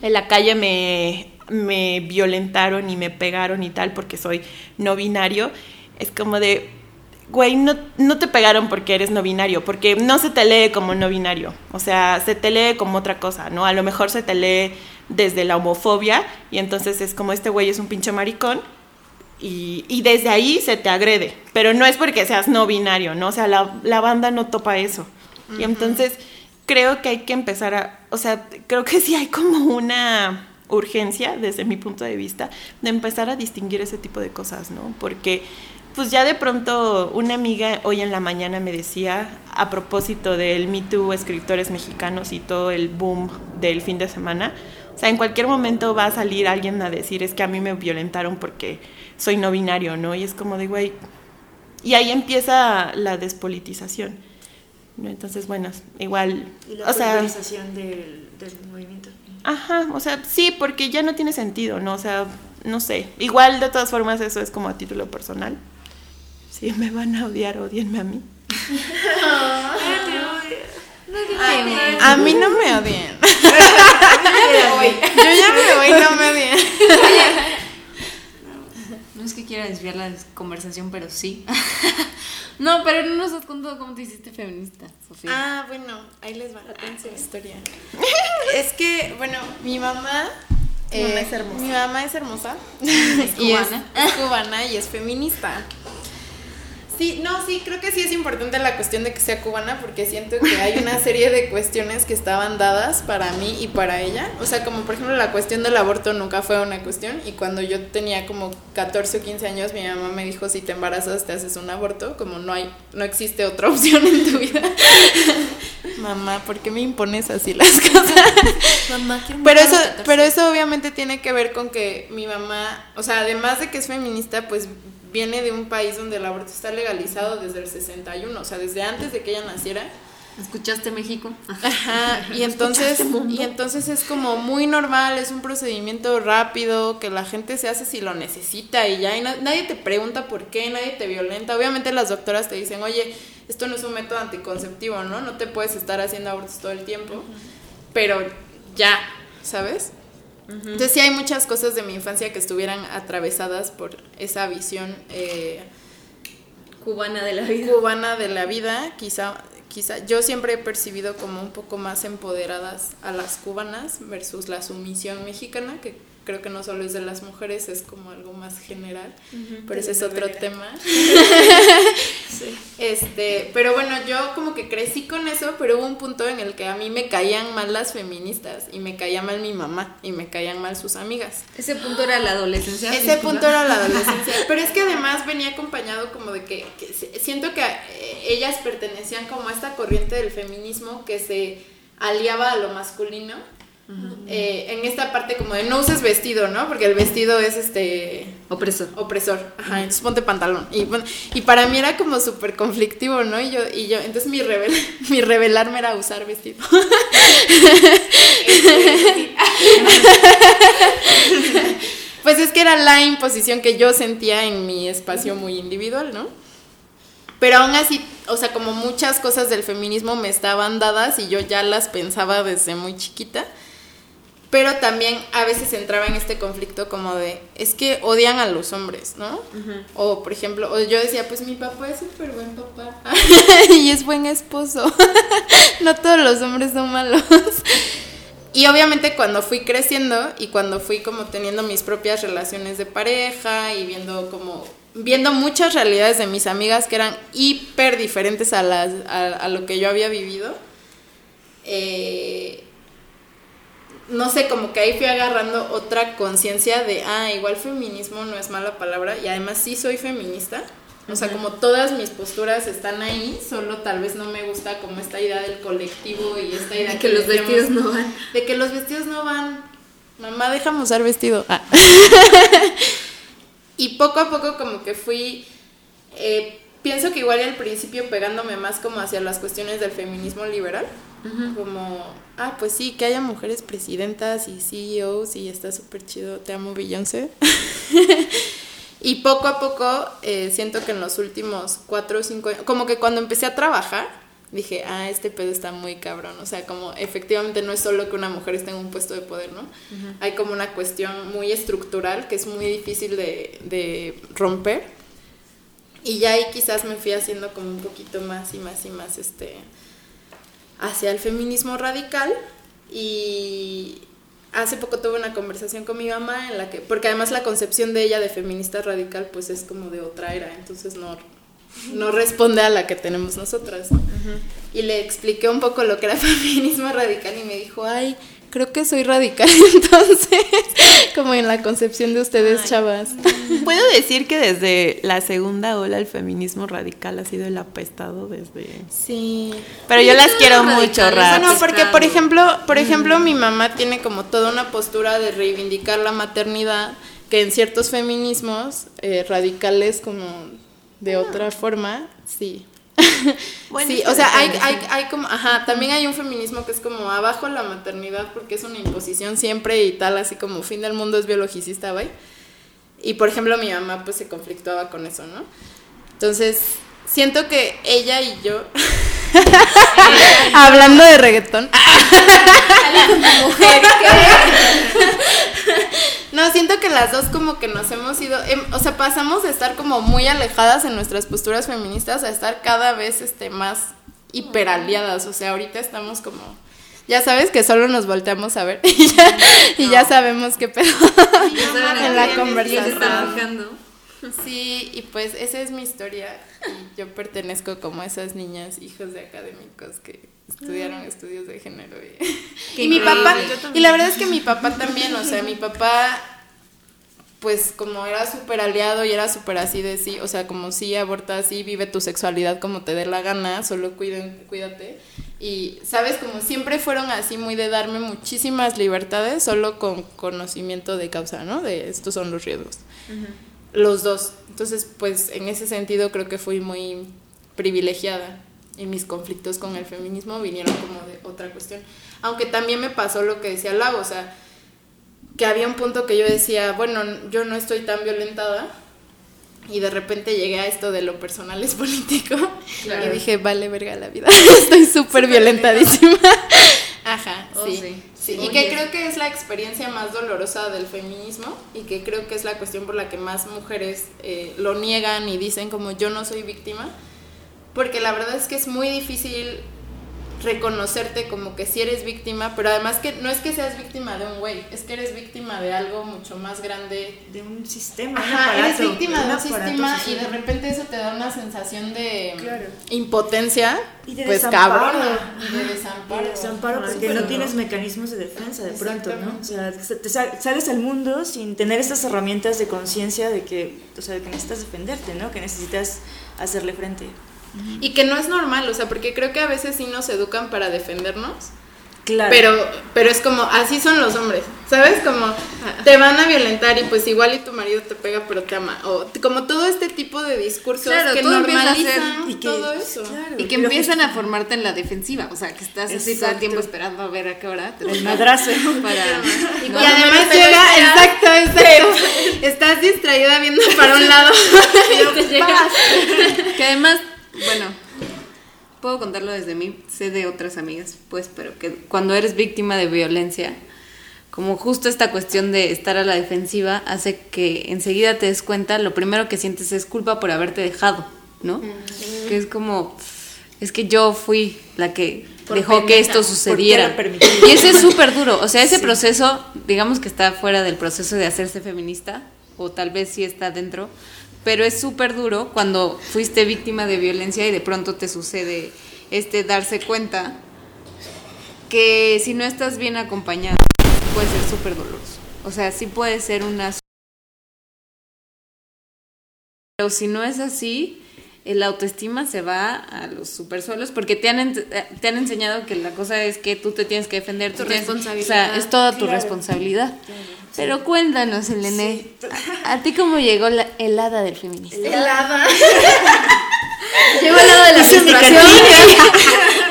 en la calle me, me violentaron y me pegaron y tal porque soy no binario, es como de, güey, no, no te pegaron porque eres no binario, porque no se te lee como no binario, o sea, se te lee como otra cosa, ¿no? A lo mejor se te lee desde la homofobia y entonces es como este güey es un pinche maricón y, desde ahí se te agrede, pero no es porque seas no binario, ¿no? O sea, la, banda no topa eso. Y entonces creo que hay que empezar a, o sea, creo que sí hay como una urgencia, desde mi punto de vista, de empezar a distinguir ese tipo de cosas, ¿no? Porque pues ya de pronto una amiga hoy en la mañana me decía, a propósito del Me Too, escritores mexicanos y todo el boom del fin de semana, o sea, en cualquier momento va a salir alguien a decir, es que a mí me violentaron porque soy no binario, ¿no? Y es como de, güey, y ahí empieza la despolitización. Entonces, bueno, igual... Y la o del, del movimiento. Ajá, o sea, sí, porque ya no tiene sentido, ¿no? O sea, no sé. Igual, de todas formas, eso es como a título personal. Si me van a odiar, odienme a mí. a mí no me odien. Yo ya me voy, no me odien. No es que quiera desviar la conversación, pero sí. no, pero no nos has contado cómo te hiciste feminista, Sofía. Ah, bueno, ahí les va la historia. es que, bueno, mi mamá eh, es hermosa. Mi mamá es hermosa. Es *laughs* cubana. es, cubana y es feminista. Sí, no, sí, creo que sí es importante la cuestión de que sea cubana porque siento que hay una *laughs* serie de cuestiones que estaban dadas para mí y para ella. O sea, como por ejemplo la cuestión del aborto nunca fue una cuestión y cuando yo tenía como 14 o 15 años mi mamá me dijo si te embarazas te haces un aborto, como no hay no existe otra *laughs* opción en tu vida. *laughs* mamá, ¿por qué me impones así las cosas? mamá, Pero eso pero eso obviamente tiene que ver con que mi mamá, o sea, además de que es feminista, pues viene de un país donde el aborto está legalizado desde el 61, o sea, desde antes de que ella naciera. ¿Escuchaste México? Ajá, y entonces, y entonces es como muy normal, es un procedimiento rápido que la gente se hace si lo necesita y ya, y nadie te pregunta por qué, nadie te violenta. Obviamente las doctoras te dicen, oye, esto no es un método anticonceptivo, ¿no? No te puedes estar haciendo abortos todo el tiempo, pero ya, ¿sabes? Entonces sí hay muchas cosas de mi infancia que estuvieran atravesadas por esa visión eh, Cubana de la vida. cubana de la vida, quizá, quizá yo siempre he percibido como un poco más empoderadas a las cubanas versus la sumisión mexicana, que creo que no solo es de las mujeres, es como algo más general, pero ese es otro tema. *laughs* Este, pero bueno, yo como que crecí con eso, pero hubo un punto en el que a mí me caían mal las feministas y me caía mal mi mamá y me caían mal sus amigas. Ese punto era la adolescencia. Ese punto era la adolescencia. *laughs* Pero es que además venía acompañado como de que, que siento que eh, ellas pertenecían como a esta corriente del feminismo que se aliaba a lo masculino. Eh, en esta parte como de no uses vestido, ¿no? Porque el vestido es este Opresor. opresor, ajá, entonces ponte pantalón. Y, bueno, y para mí era como súper conflictivo, ¿no? Y yo, y yo, entonces mi, rebel, *laughs* mi rebelarme era usar vestido. *laughs* pues es que era la imposición que yo sentía en mi espacio muy individual, ¿no? Pero aún así, o sea, como muchas cosas del feminismo me estaban dadas y yo ya las pensaba desde muy chiquita. Pero también a veces entraba en este conflicto como de, es que odian a los hombres, ¿no? O por ejemplo, o yo decía, pues mi papá es súper buen papá *laughs* y es buen esposo. *laughs* no todos los hombres son malos. Y obviamente cuando fui creciendo y cuando fui como teniendo mis propias relaciones de pareja y viendo como viendo muchas realidades de mis amigas que eran hiper diferentes a las a, a lo que yo había vivido eh, no sé, como que ahí fui agarrando otra conciencia de, ah, igual feminismo no es mala palabra y además sí soy feminista. O sea, como todas mis posturas están ahí, solo tal vez no me gusta como esta idea del colectivo y esta idea De que los decíamos- vestidos no van. De que los vestidos no van. Mamá, déjame usar vestido. Ah. *laughs* y poco a poco como que fui, eh, pienso que igual al principio pegándome más como hacia las cuestiones del feminismo liberal. Como, ah, pues sí, que haya mujeres presidentas y CEOs y está súper chido, te amo Beyoncé. *laughs* y poco a poco eh, siento que en los últimos cuatro o cinco años, como que cuando empecé a trabajar, dije, ah, este pedo está muy cabrón. O sea, como efectivamente no es solo que una mujer esté en un puesto de poder, ¿no? Hay como una cuestión muy estructural que es muy difícil de, de romper. Y ya ahí quizás me fui haciendo como un poquito más y más y más este hacia el feminismo radical y hace poco tuve una conversación con mi mamá en la que porque además la concepción de ella de feminista radical pues es como de otra era, entonces no no responde a la que tenemos nosotras. ¿no? Y le expliqué un poco lo que era *laughs* feminismo radical y me dijo, "Ay, creo que soy radical *laughs* entonces, como en la concepción de ustedes, chavas." Puedo decir que desde la segunda ola el feminismo radical ha sido el apestado desde... Sí. Pero yo las quiero mucho, Rap. Bueno, porque por ejemplo, por ejemplo, mi mamá tiene como toda una postura de reivindicar la maternidad que en ciertos feminismos eh, radicales como de otra forma, sí. *laughs* Bueno, sí, o sea, hay, hay, hay como, ajá, también hay un feminismo que es como abajo la maternidad porque es una imposición siempre y tal, así como fin del mundo es biologicista, ¿vale? Y por ejemplo, mi mamá pues se conflictuaba con eso, ¿no? Entonces, siento que ella y yo, *laughs* hablando de reggaetón, *laughs* No, siento que las dos como que nos hemos ido, em, o sea, pasamos de estar como muy alejadas en nuestras posturas feministas a estar cada vez este más hiperaliadas, o sea, ahorita estamos como ya sabes que solo nos volteamos a ver *laughs* y ya, y ya sabemos qué pedo *laughs* en la conversación. Sí, y pues esa es mi historia y yo pertenezco como a esas niñas hijos de académicos que estudiaron estudios de género y, *laughs* mi papá y la verdad es que mi papá también, o sea, mi papá pues como era súper aliado y era súper así de sí, o sea, como sí aborta, sí vive tu sexualidad como te dé la gana, solo cuiden, cuídate. Y, ¿sabes? Como siempre fueron así muy de darme muchísimas libertades, solo con conocimiento de causa, ¿no? De estos son los riesgos. Los dos. Entonces, pues en ese sentido creo que fui muy privilegiada y mis conflictos con el feminismo vinieron como de otra cuestión. Aunque también me pasó lo que decía Lau, o sea, que había un punto que yo decía, bueno, yo no estoy tan violentada. Y de repente llegué a esto de lo personal es político. Claro. Y dije, vale verga la vida. *laughs* estoy súper violentadísima. *laughs* Ajá. Oh, sí. sí. Sí, Sí. Y que creo que es la experiencia más dolorosa del feminismo y que creo que es la cuestión por la que más mujeres eh, lo niegan y dicen como yo no soy víctima. Porque la verdad es que es muy difícil reconocerte como que si eres víctima, pero además que no es que seas víctima de un güey, es que eres víctima de algo mucho más grande De un sistema, un Ajá, eres víctima de un sistema y de repente eso te da una sensación de Claro. impotencia, Y de pues desamparo. cabrona, y de desamparo. Y desamparo porque no tienes mecanismos de defensa de pronto, ¿no? O sea, te sales al mundo sin tener estas herramientas de conciencia de que, o sea, de que necesitas defenderte, ¿no? Que necesitas hacerle frente. Y que no es normal, o sea, porque creo que a veces sí nos educan para defendernos, Claro. pero pero es como así son los hombres, ¿sabes? Como te van a violentar y pues igual y tu marido te pega pero te ama o como todo este tipo de discursos Claro, que normalizan y que- todo eso. claro, Y que empiezan a formarte en la defensiva, o sea, que estás así todo el Exacto. tiempo esperando a ver a qué hora te El madrazo. *laughs* para... *laughs* Y, ¿no? además te lo llega, exacto, exacto. Estás distraída viendo para un lado. *laughs* y te llega. Que además, bueno, puedo contarlo desde mí, sé de otras amigas, pues, pero que cuando eres víctima de violencia, como justo esta cuestión de estar a la defensiva hace que enseguida te des cuenta, lo primero que sientes es culpa por haberte dejado, ¿no? Que es como, es que yo fui la que Por dejó que esto sucediera. Y ese es súper duro, o sea, ese proceso, digamos que está fuera del proceso de hacerse feminista, o tal vez sí está dentro, pero es súper duro cuando fuiste víctima de violencia y de pronto te sucede este darse cuenta que si no estás bien acompañado puede ser súper doloroso. O sea, sí puede ser una... Pero si no es así, el autoestima se va a los supersuelos porque te han, te han enseñado que la cosa es que tú te tienes que defender. Tu tú tienes- responsabilidad. O sea, es toda tu Claro. responsabilidad. Pero cuéntanos, Elene, ¿a, a ti cómo llegó la, el hada del feminismo? Helada. *laughs* Llegó al lado de la frustración. *laughs*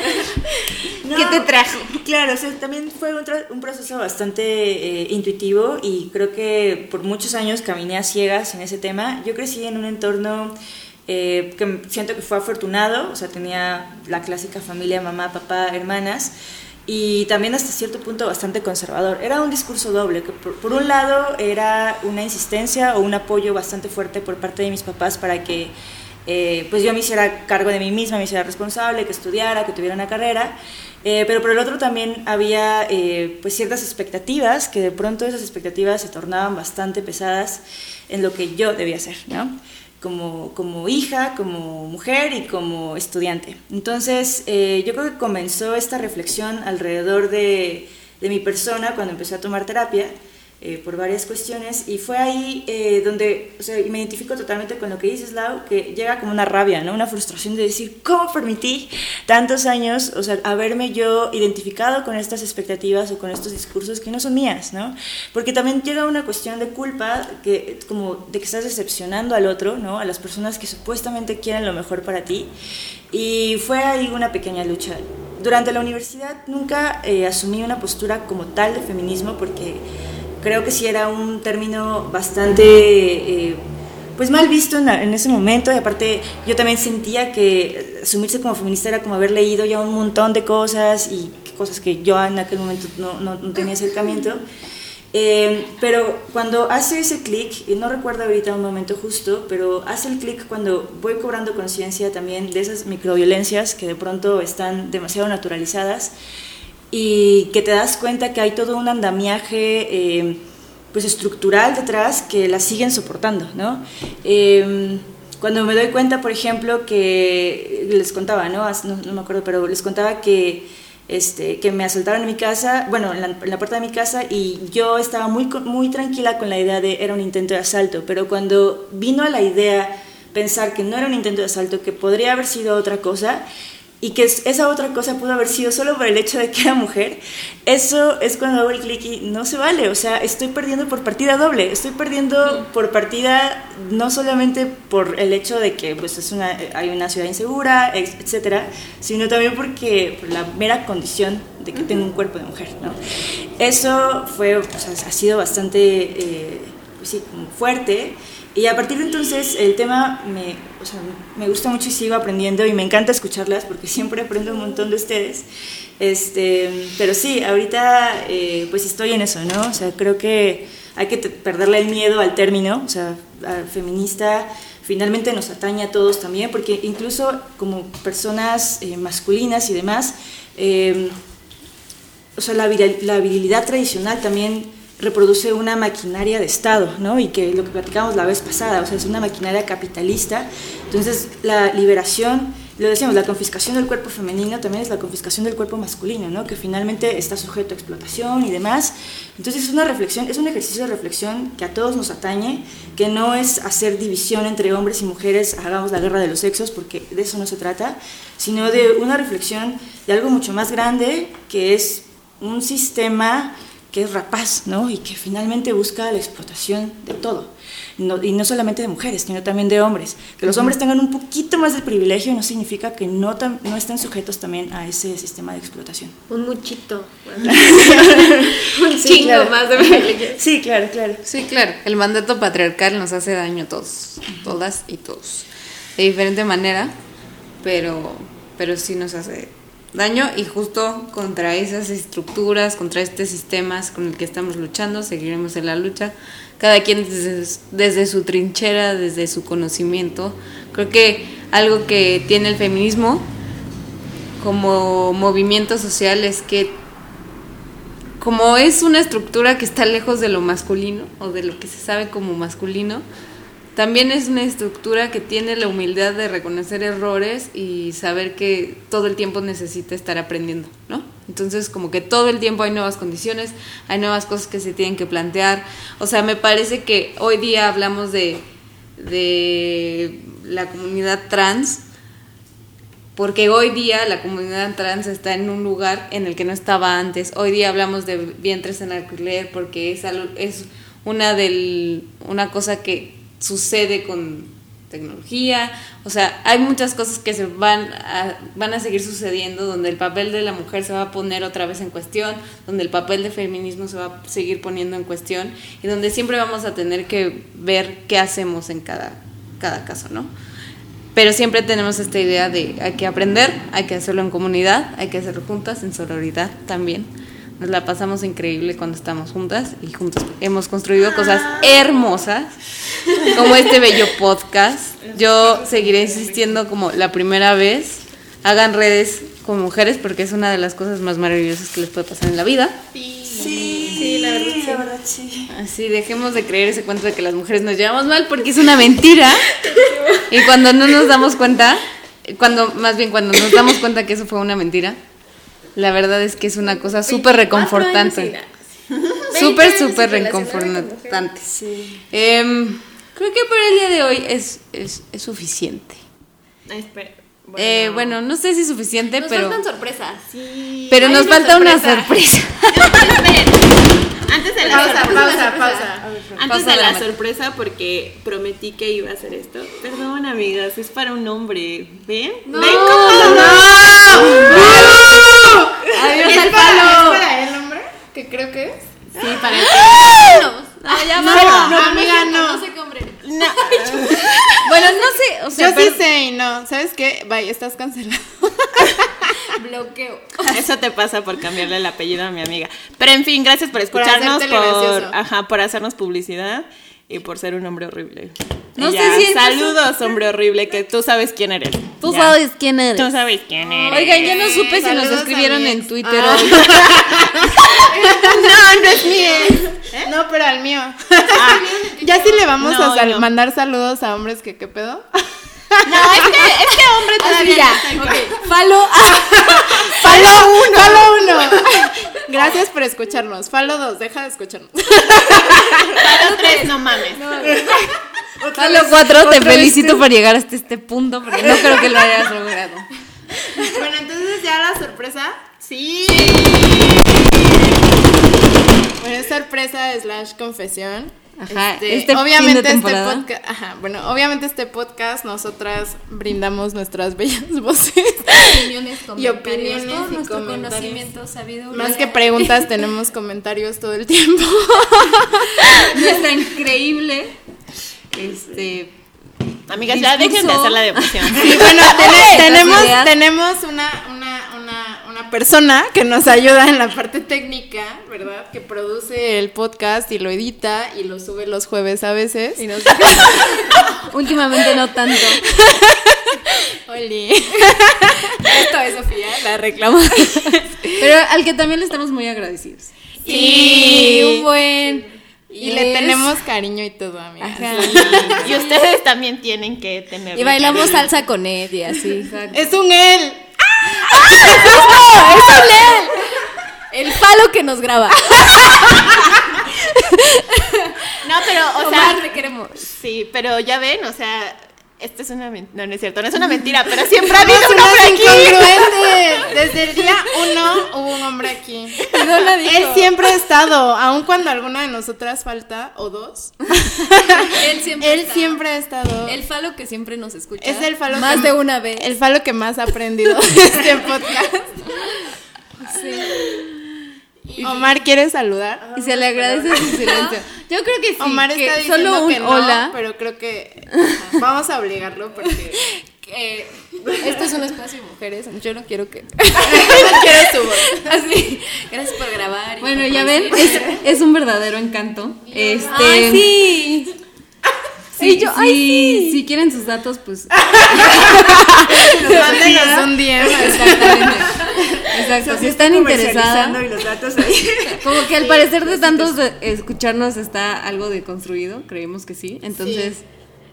No, ¿Qué te trajo? Claro, o sea, también fue un proceso bastante eh, intuitivo y creo que por muchos años caminé a ciegas en ese tema. Yo crecí en un entorno eh, que siento que fue afortunado, o sea, tenía la clásica familia, mamá, papá, hermanas. Y también hasta cierto punto bastante conservador. Era un discurso doble, que por, por un lado era una insistencia o un apoyo bastante fuerte por parte de mis papás para que eh, pues yo me hiciera cargo de mí misma, me hiciera responsable, que estudiara, que tuviera una carrera. Eh, pero por el otro también había eh, pues ciertas expectativas que de pronto esas expectativas se tornaban bastante pesadas en lo que yo debía hacer, ¿no? Como, como hija, como mujer y como estudiante. Entonces eh, yo creo que comenzó esta reflexión alrededor de, de mi persona cuando empecé a tomar terapia eh, por varias cuestiones y fue ahí eh, donde o sea, me identifico totalmente con lo que dices, Lau, que llega como una rabia, ¿no? una frustración de decir, ¿cómo permití tantos años, o sea, haberme yo identificado con estas expectativas o con estos discursos que no son mías, ¿no? Porque también llega una cuestión de culpa, que, como de que estás decepcionando al otro, ¿no? A las personas que supuestamente quieren lo mejor para ti. Y fue ahí una pequeña lucha. Durante la universidad nunca eh, asumí una postura como tal de feminismo porque creo que sí era un término bastante eh, pues mal visto en, la- en ese momento y aparte yo también sentía que asumirse como feminista era como haber leído ya un montón de cosas y cosas que yo en aquel momento no, no- no tenía acercamiento. Eh, pero cuando hace ese clic, y no recuerdo ahorita un momento justo, pero hace el clic cuando voy cobrando conciencia también de esas microviolencias que de pronto están demasiado naturalizadas y que te das cuenta que hay todo un andamiaje eh, pues estructural detrás que las siguen soportando, ¿no? Eh, cuando me doy cuenta, por ejemplo, que les contaba, ¿no? No, no me acuerdo, pero les contaba que, este, que me asaltaron en mi casa, bueno, en la, en la puerta de mi casa y yo estaba muy, muy tranquila con la idea de era un intento de asalto, pero cuando vino a la idea pensar que no era un intento de asalto, que podría haber sido otra cosa, y que es- esa otra cosa pudo haber sido solo por el hecho de que era mujer, eso es cuando hago el clic y no se vale, o sea, estoy perdiendo por partida doble, estoy perdiendo por partida no solamente por el hecho de que pues es una, hay una ciudad insegura, etcétera, sino también porque por la mera condición de que tengo un cuerpo de mujer, ¿no? Eso fue, o sea, ha sido bastante, eh, pues sí, como fuerte Y a partir de entonces el tema me, o sea, me gusta mucho y sigo aprendiendo y me encanta escucharlas porque siempre aprendo un montón de ustedes. Este, pero sí, ahorita eh, pues estoy en eso, ¿no? O sea, creo que hay que perderle el miedo al término, o sea, feminista finalmente nos atañe a todos también, porque incluso como personas eh, masculinas y demás, eh, o sea, la, la virilidad tradicional también reproduce una maquinaria de Estado, ¿no? Y que lo que platicamos la vez pasada, o sea, es una maquinaria capitalista. Entonces, la liberación, lo decíamos, la confiscación del cuerpo femenino también es la confiscación del cuerpo masculino, ¿no? Que finalmente está sujeto a explotación y demás. Entonces, es una reflexión, es un ejercicio de reflexión que a todos nos atañe, que no es hacer división entre hombres y mujeres, hagamos la guerra de los sexos, porque de eso no se trata, sino de una reflexión de algo mucho más grande, que es un sistema que es rapaz, ¿no? Y que finalmente busca la explotación de todo. No- y no solamente de mujeres, sino también de hombres. Que los hombres tengan un poquito más de privilegio no significa que no, tam- no estén sujetos también a ese sistema de explotación. Un muchito. *laughs* un chingo claro. más de privilegios. Sí, claro, claro. Sí, claro. El mandato patriarcal nos hace daño a todos, todas y todos. De diferente manera, pero, pero sí nos hace daño y justo contra esas estructuras, contra este sistema con el que estamos luchando, seguiremos en la lucha. Cada quien desde, desde su trinchera, desde su conocimiento. Creo que algo que tiene el feminismo como movimiento social es que como es una estructura que está lejos de lo masculino o de lo que se sabe como masculino, también es una estructura que tiene la humildad de reconocer errores y saber que todo el tiempo necesita estar aprendiendo, ¿no? Entonces, como que todo el tiempo hay nuevas condiciones, hay nuevas cosas que se tienen que plantear. O sea, me parece que hoy día hablamos de, la comunidad trans, porque hoy día la comunidad trans está en un lugar en el que no estaba antes. Hoy día hablamos de vientres en alquiler porque es, algo- es una, del, una cosa que sucede con tecnología. O sea, hay muchas cosas que se van a, van a seguir sucediendo donde el papel de la mujer se va a poner otra vez en cuestión, donde el papel de feminismo se va a seguir poniendo en cuestión y donde siempre vamos a tener que ver qué hacemos en cada, cada caso, ¿no? Pero siempre tenemos esta idea de hay que aprender, hay que hacerlo en comunidad, hay que hacerlo juntas, en sororidad también. Nos la pasamos increíble cuando estamos juntas y juntos hemos construido cosas hermosas, como este bello podcast. Yo seguiré insistiendo como la primera vez. Hagan redes con mujeres porque es una de las cosas más maravillosas que les puede pasar en la vida. Sí, la verdad, sí. Así, dejemos de creer ese cuento de que las mujeres nos llevamos mal porque es una mentira. Y cuando no nos damos cuenta, cuando más bien cuando nos damos cuenta que eso fue una mentira, la verdad es que es una cosa súper reconfortante. *laughs* Súper, súper reconfortante. Em, creo que por el día de hoy es, es, es suficiente. Ay, espera. Eh, bueno, no sé si suficiente, Nos pero, faltan sorpresas. pero Hay nos falta una sorpresa. *laughs* *laughs* Antes de la Pausa, sorpresa, pausa. Antes Pausa de la sorpresa, porque prometí que iba a hacer esto. Perdón, amigas, es para un hombre. ¿Ven? No. ¿Ven cómo no? Adiós ¿Es al para, palo. ¿Es para el hombre? Que creo que es. Sí, para el No, ya No, vamos. no, amiga, no. No sé qué hombre. Bueno, no sé, o sea, Yo sí sé y no. ¿Sabes qué? Bye, estás cancelado. *laughs* Bloqueo. Eso te pasa por cambiarle el apellido a mi amiga. Pero en fin, gracias por escucharnos, por, gracioso. ajá, por hacernos publicidad y por ser un hombre horrible. No sé si Saludos, hombre horrible, que tú sabes quién eres. tú Ya. sabes quién eres. Tú sabes quién eres. Oigan, ya no supe si nos escribieron en. Twitter Ah. hoy. *laughs* no, no es mi ex. No, pero al mío. *laughs* ya sí le vamos No, a sal- no. mandar saludos a hombres que qué pedo. No, este, este hombre todavía no igual. Falo. Falo uno. Falo uno. Gracias por escucharnos. Falo dos, deja de escucharnos. Falo tres, no mames. Falo 4, te felicito por llegar hasta este punto, porque no creo que lo hayas logrado. bueno, entonces ya la sorpresa. Sí. Bueno, es sorpresa slash confesión. Ajá, Este, este fin de obviamente este podcast, ajá, bueno, obviamente este podcast nosotras brindamos nuestras *laughs* bellas voces. Opiniones, Y opiniones todo y nuestro comentarios. conocimiento, sabiduría. Más que preguntas tenemos *laughs* comentarios todo el tiempo. *laughs* Está increíble. Este. Amigas, ya dejen de hacer la democión. Y bueno, tene- tenemos, tenemos una, una, persona que nos ayuda en la parte técnica, ¿verdad? Que produce el podcast y lo edita y lo sube los jueves a veces. Y nos- *laughs* Últimamente no tanto. *laughs* Oli. *laughs* Esto es Sofía, la reclamo. Pero al que también le estamos muy agradecidos. Sí, un buen. Y le Es- tenemos cariño y todo, amigas. Ajá. Y ustedes también tienen que tener. Y bailamos salsa con Ed y así. Es un él. El palo que nos graba. No, pero, o Omar, sea. te queremos. Sí, pero ya ven, o sea. Esto es una mentira. No, no es cierto, no es una mentira, pero siempre ha *laughs* habido un hombre aquí. Desde el día *laughs* uno hubo un hombre aquí. *laughs* Él siempre ha estado, aun cuando alguna de nosotras falta, o dos. Él siempre. Él está. siempre ha estado. El falo que siempre nos escucha. Es el falo Más que- de una vez. El falo que más ha aprendido de este podcast. Omar, ¿quieres saludar? Y se le agradece su silencio. *laughs* Yo creo que sí. Omar que está diciendo solo un que no, hola. pero creo que *laughs* vamos a obligarlo porque *laughs* que esto es un espacio de mujeres. Yo no quiero que. no quiero su voz. Así. Gracias por grabar. Bueno, ya ven, es, es un verdadero encanto. Este, Ay, sí. Sí, Y yo, sí, ay, Si quieren sus datos, pues. Mándenos un DM. Exactamente. Exacto. Si están interesadas. Comercializando y los datos ahí. *laughs* Como que al parecer de tantos de- escucharnos está algo deconstruido, creemos que sí. Entonces,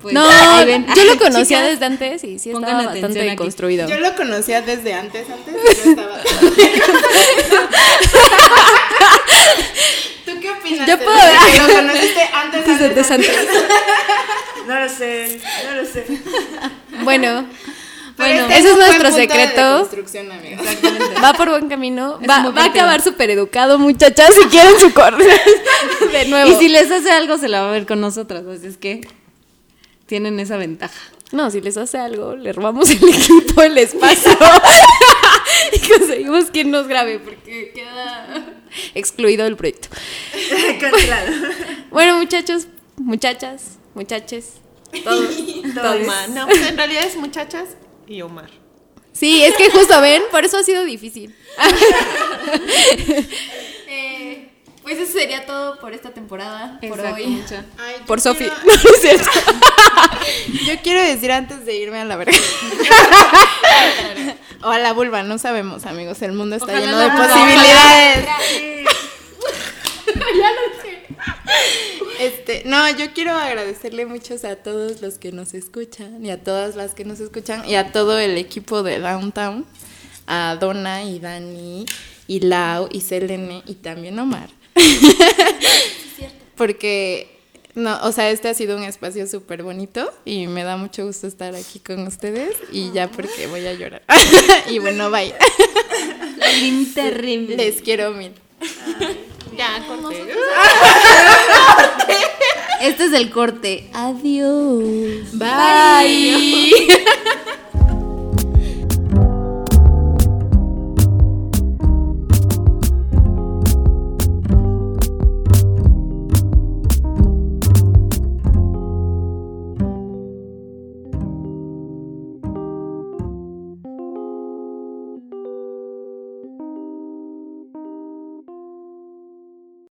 pues No, yo lo *laughs* conocía desde antes y sí estaba bastante deconstruido. Yo lo conocía desde antes, antes yo *laughs* estaba. ¿Tú qué opinas? Yo puedo-? Que lo conociste antes, antes, Desde antes. No lo sé, no lo sé. Bueno, Pero Bueno, este ese es nuestro de secreto. va por buen camino. Es Va, a acabar súper educado, muchachas, si quieren su correo. *laughs* De nuevo. Y si les hace algo, se la va a ver con nosotras. Así es que tienen esa ventaja. No, si les hace algo, le robamos el equipo, el espacio. *laughs* y conseguimos quien nos grabe, porque queda excluido del proyecto. *laughs* Cancelado. Bueno, muchachos, muchachas, muchaches, todos. todos. No, pues en realidad es muchachas y Omar. Sí, es que justo ven, por eso ha sido difícil. *laughs* Eh, pues eso sería todo por esta temporada, por Exacto, hoy. mucha. Ay, yo Por Sofi. quiero- *laughs* No, no es cierto. *laughs* Yo quiero decir antes de irme a la verga. o a la vulva, no sabemos, amigos. El mundo está Ojalá lleno la de posibilidades. *laughs* Este, no, yo quiero agradecerle muchos a todos los que nos escuchan y a todas las que nos escuchan y a todo el equipo de Downtown, a Donna y Dani y Lau y Selene y también Omar. *laughs* Porque no, o sea, este ha sido un espacio súper bonito y me da mucho gusto estar aquí con ustedes y ya porque voy a llorar. *laughs* y bueno, bye. terrible. Les quiero mil. Ya, corté. Este es el corte. Adiós. Bye.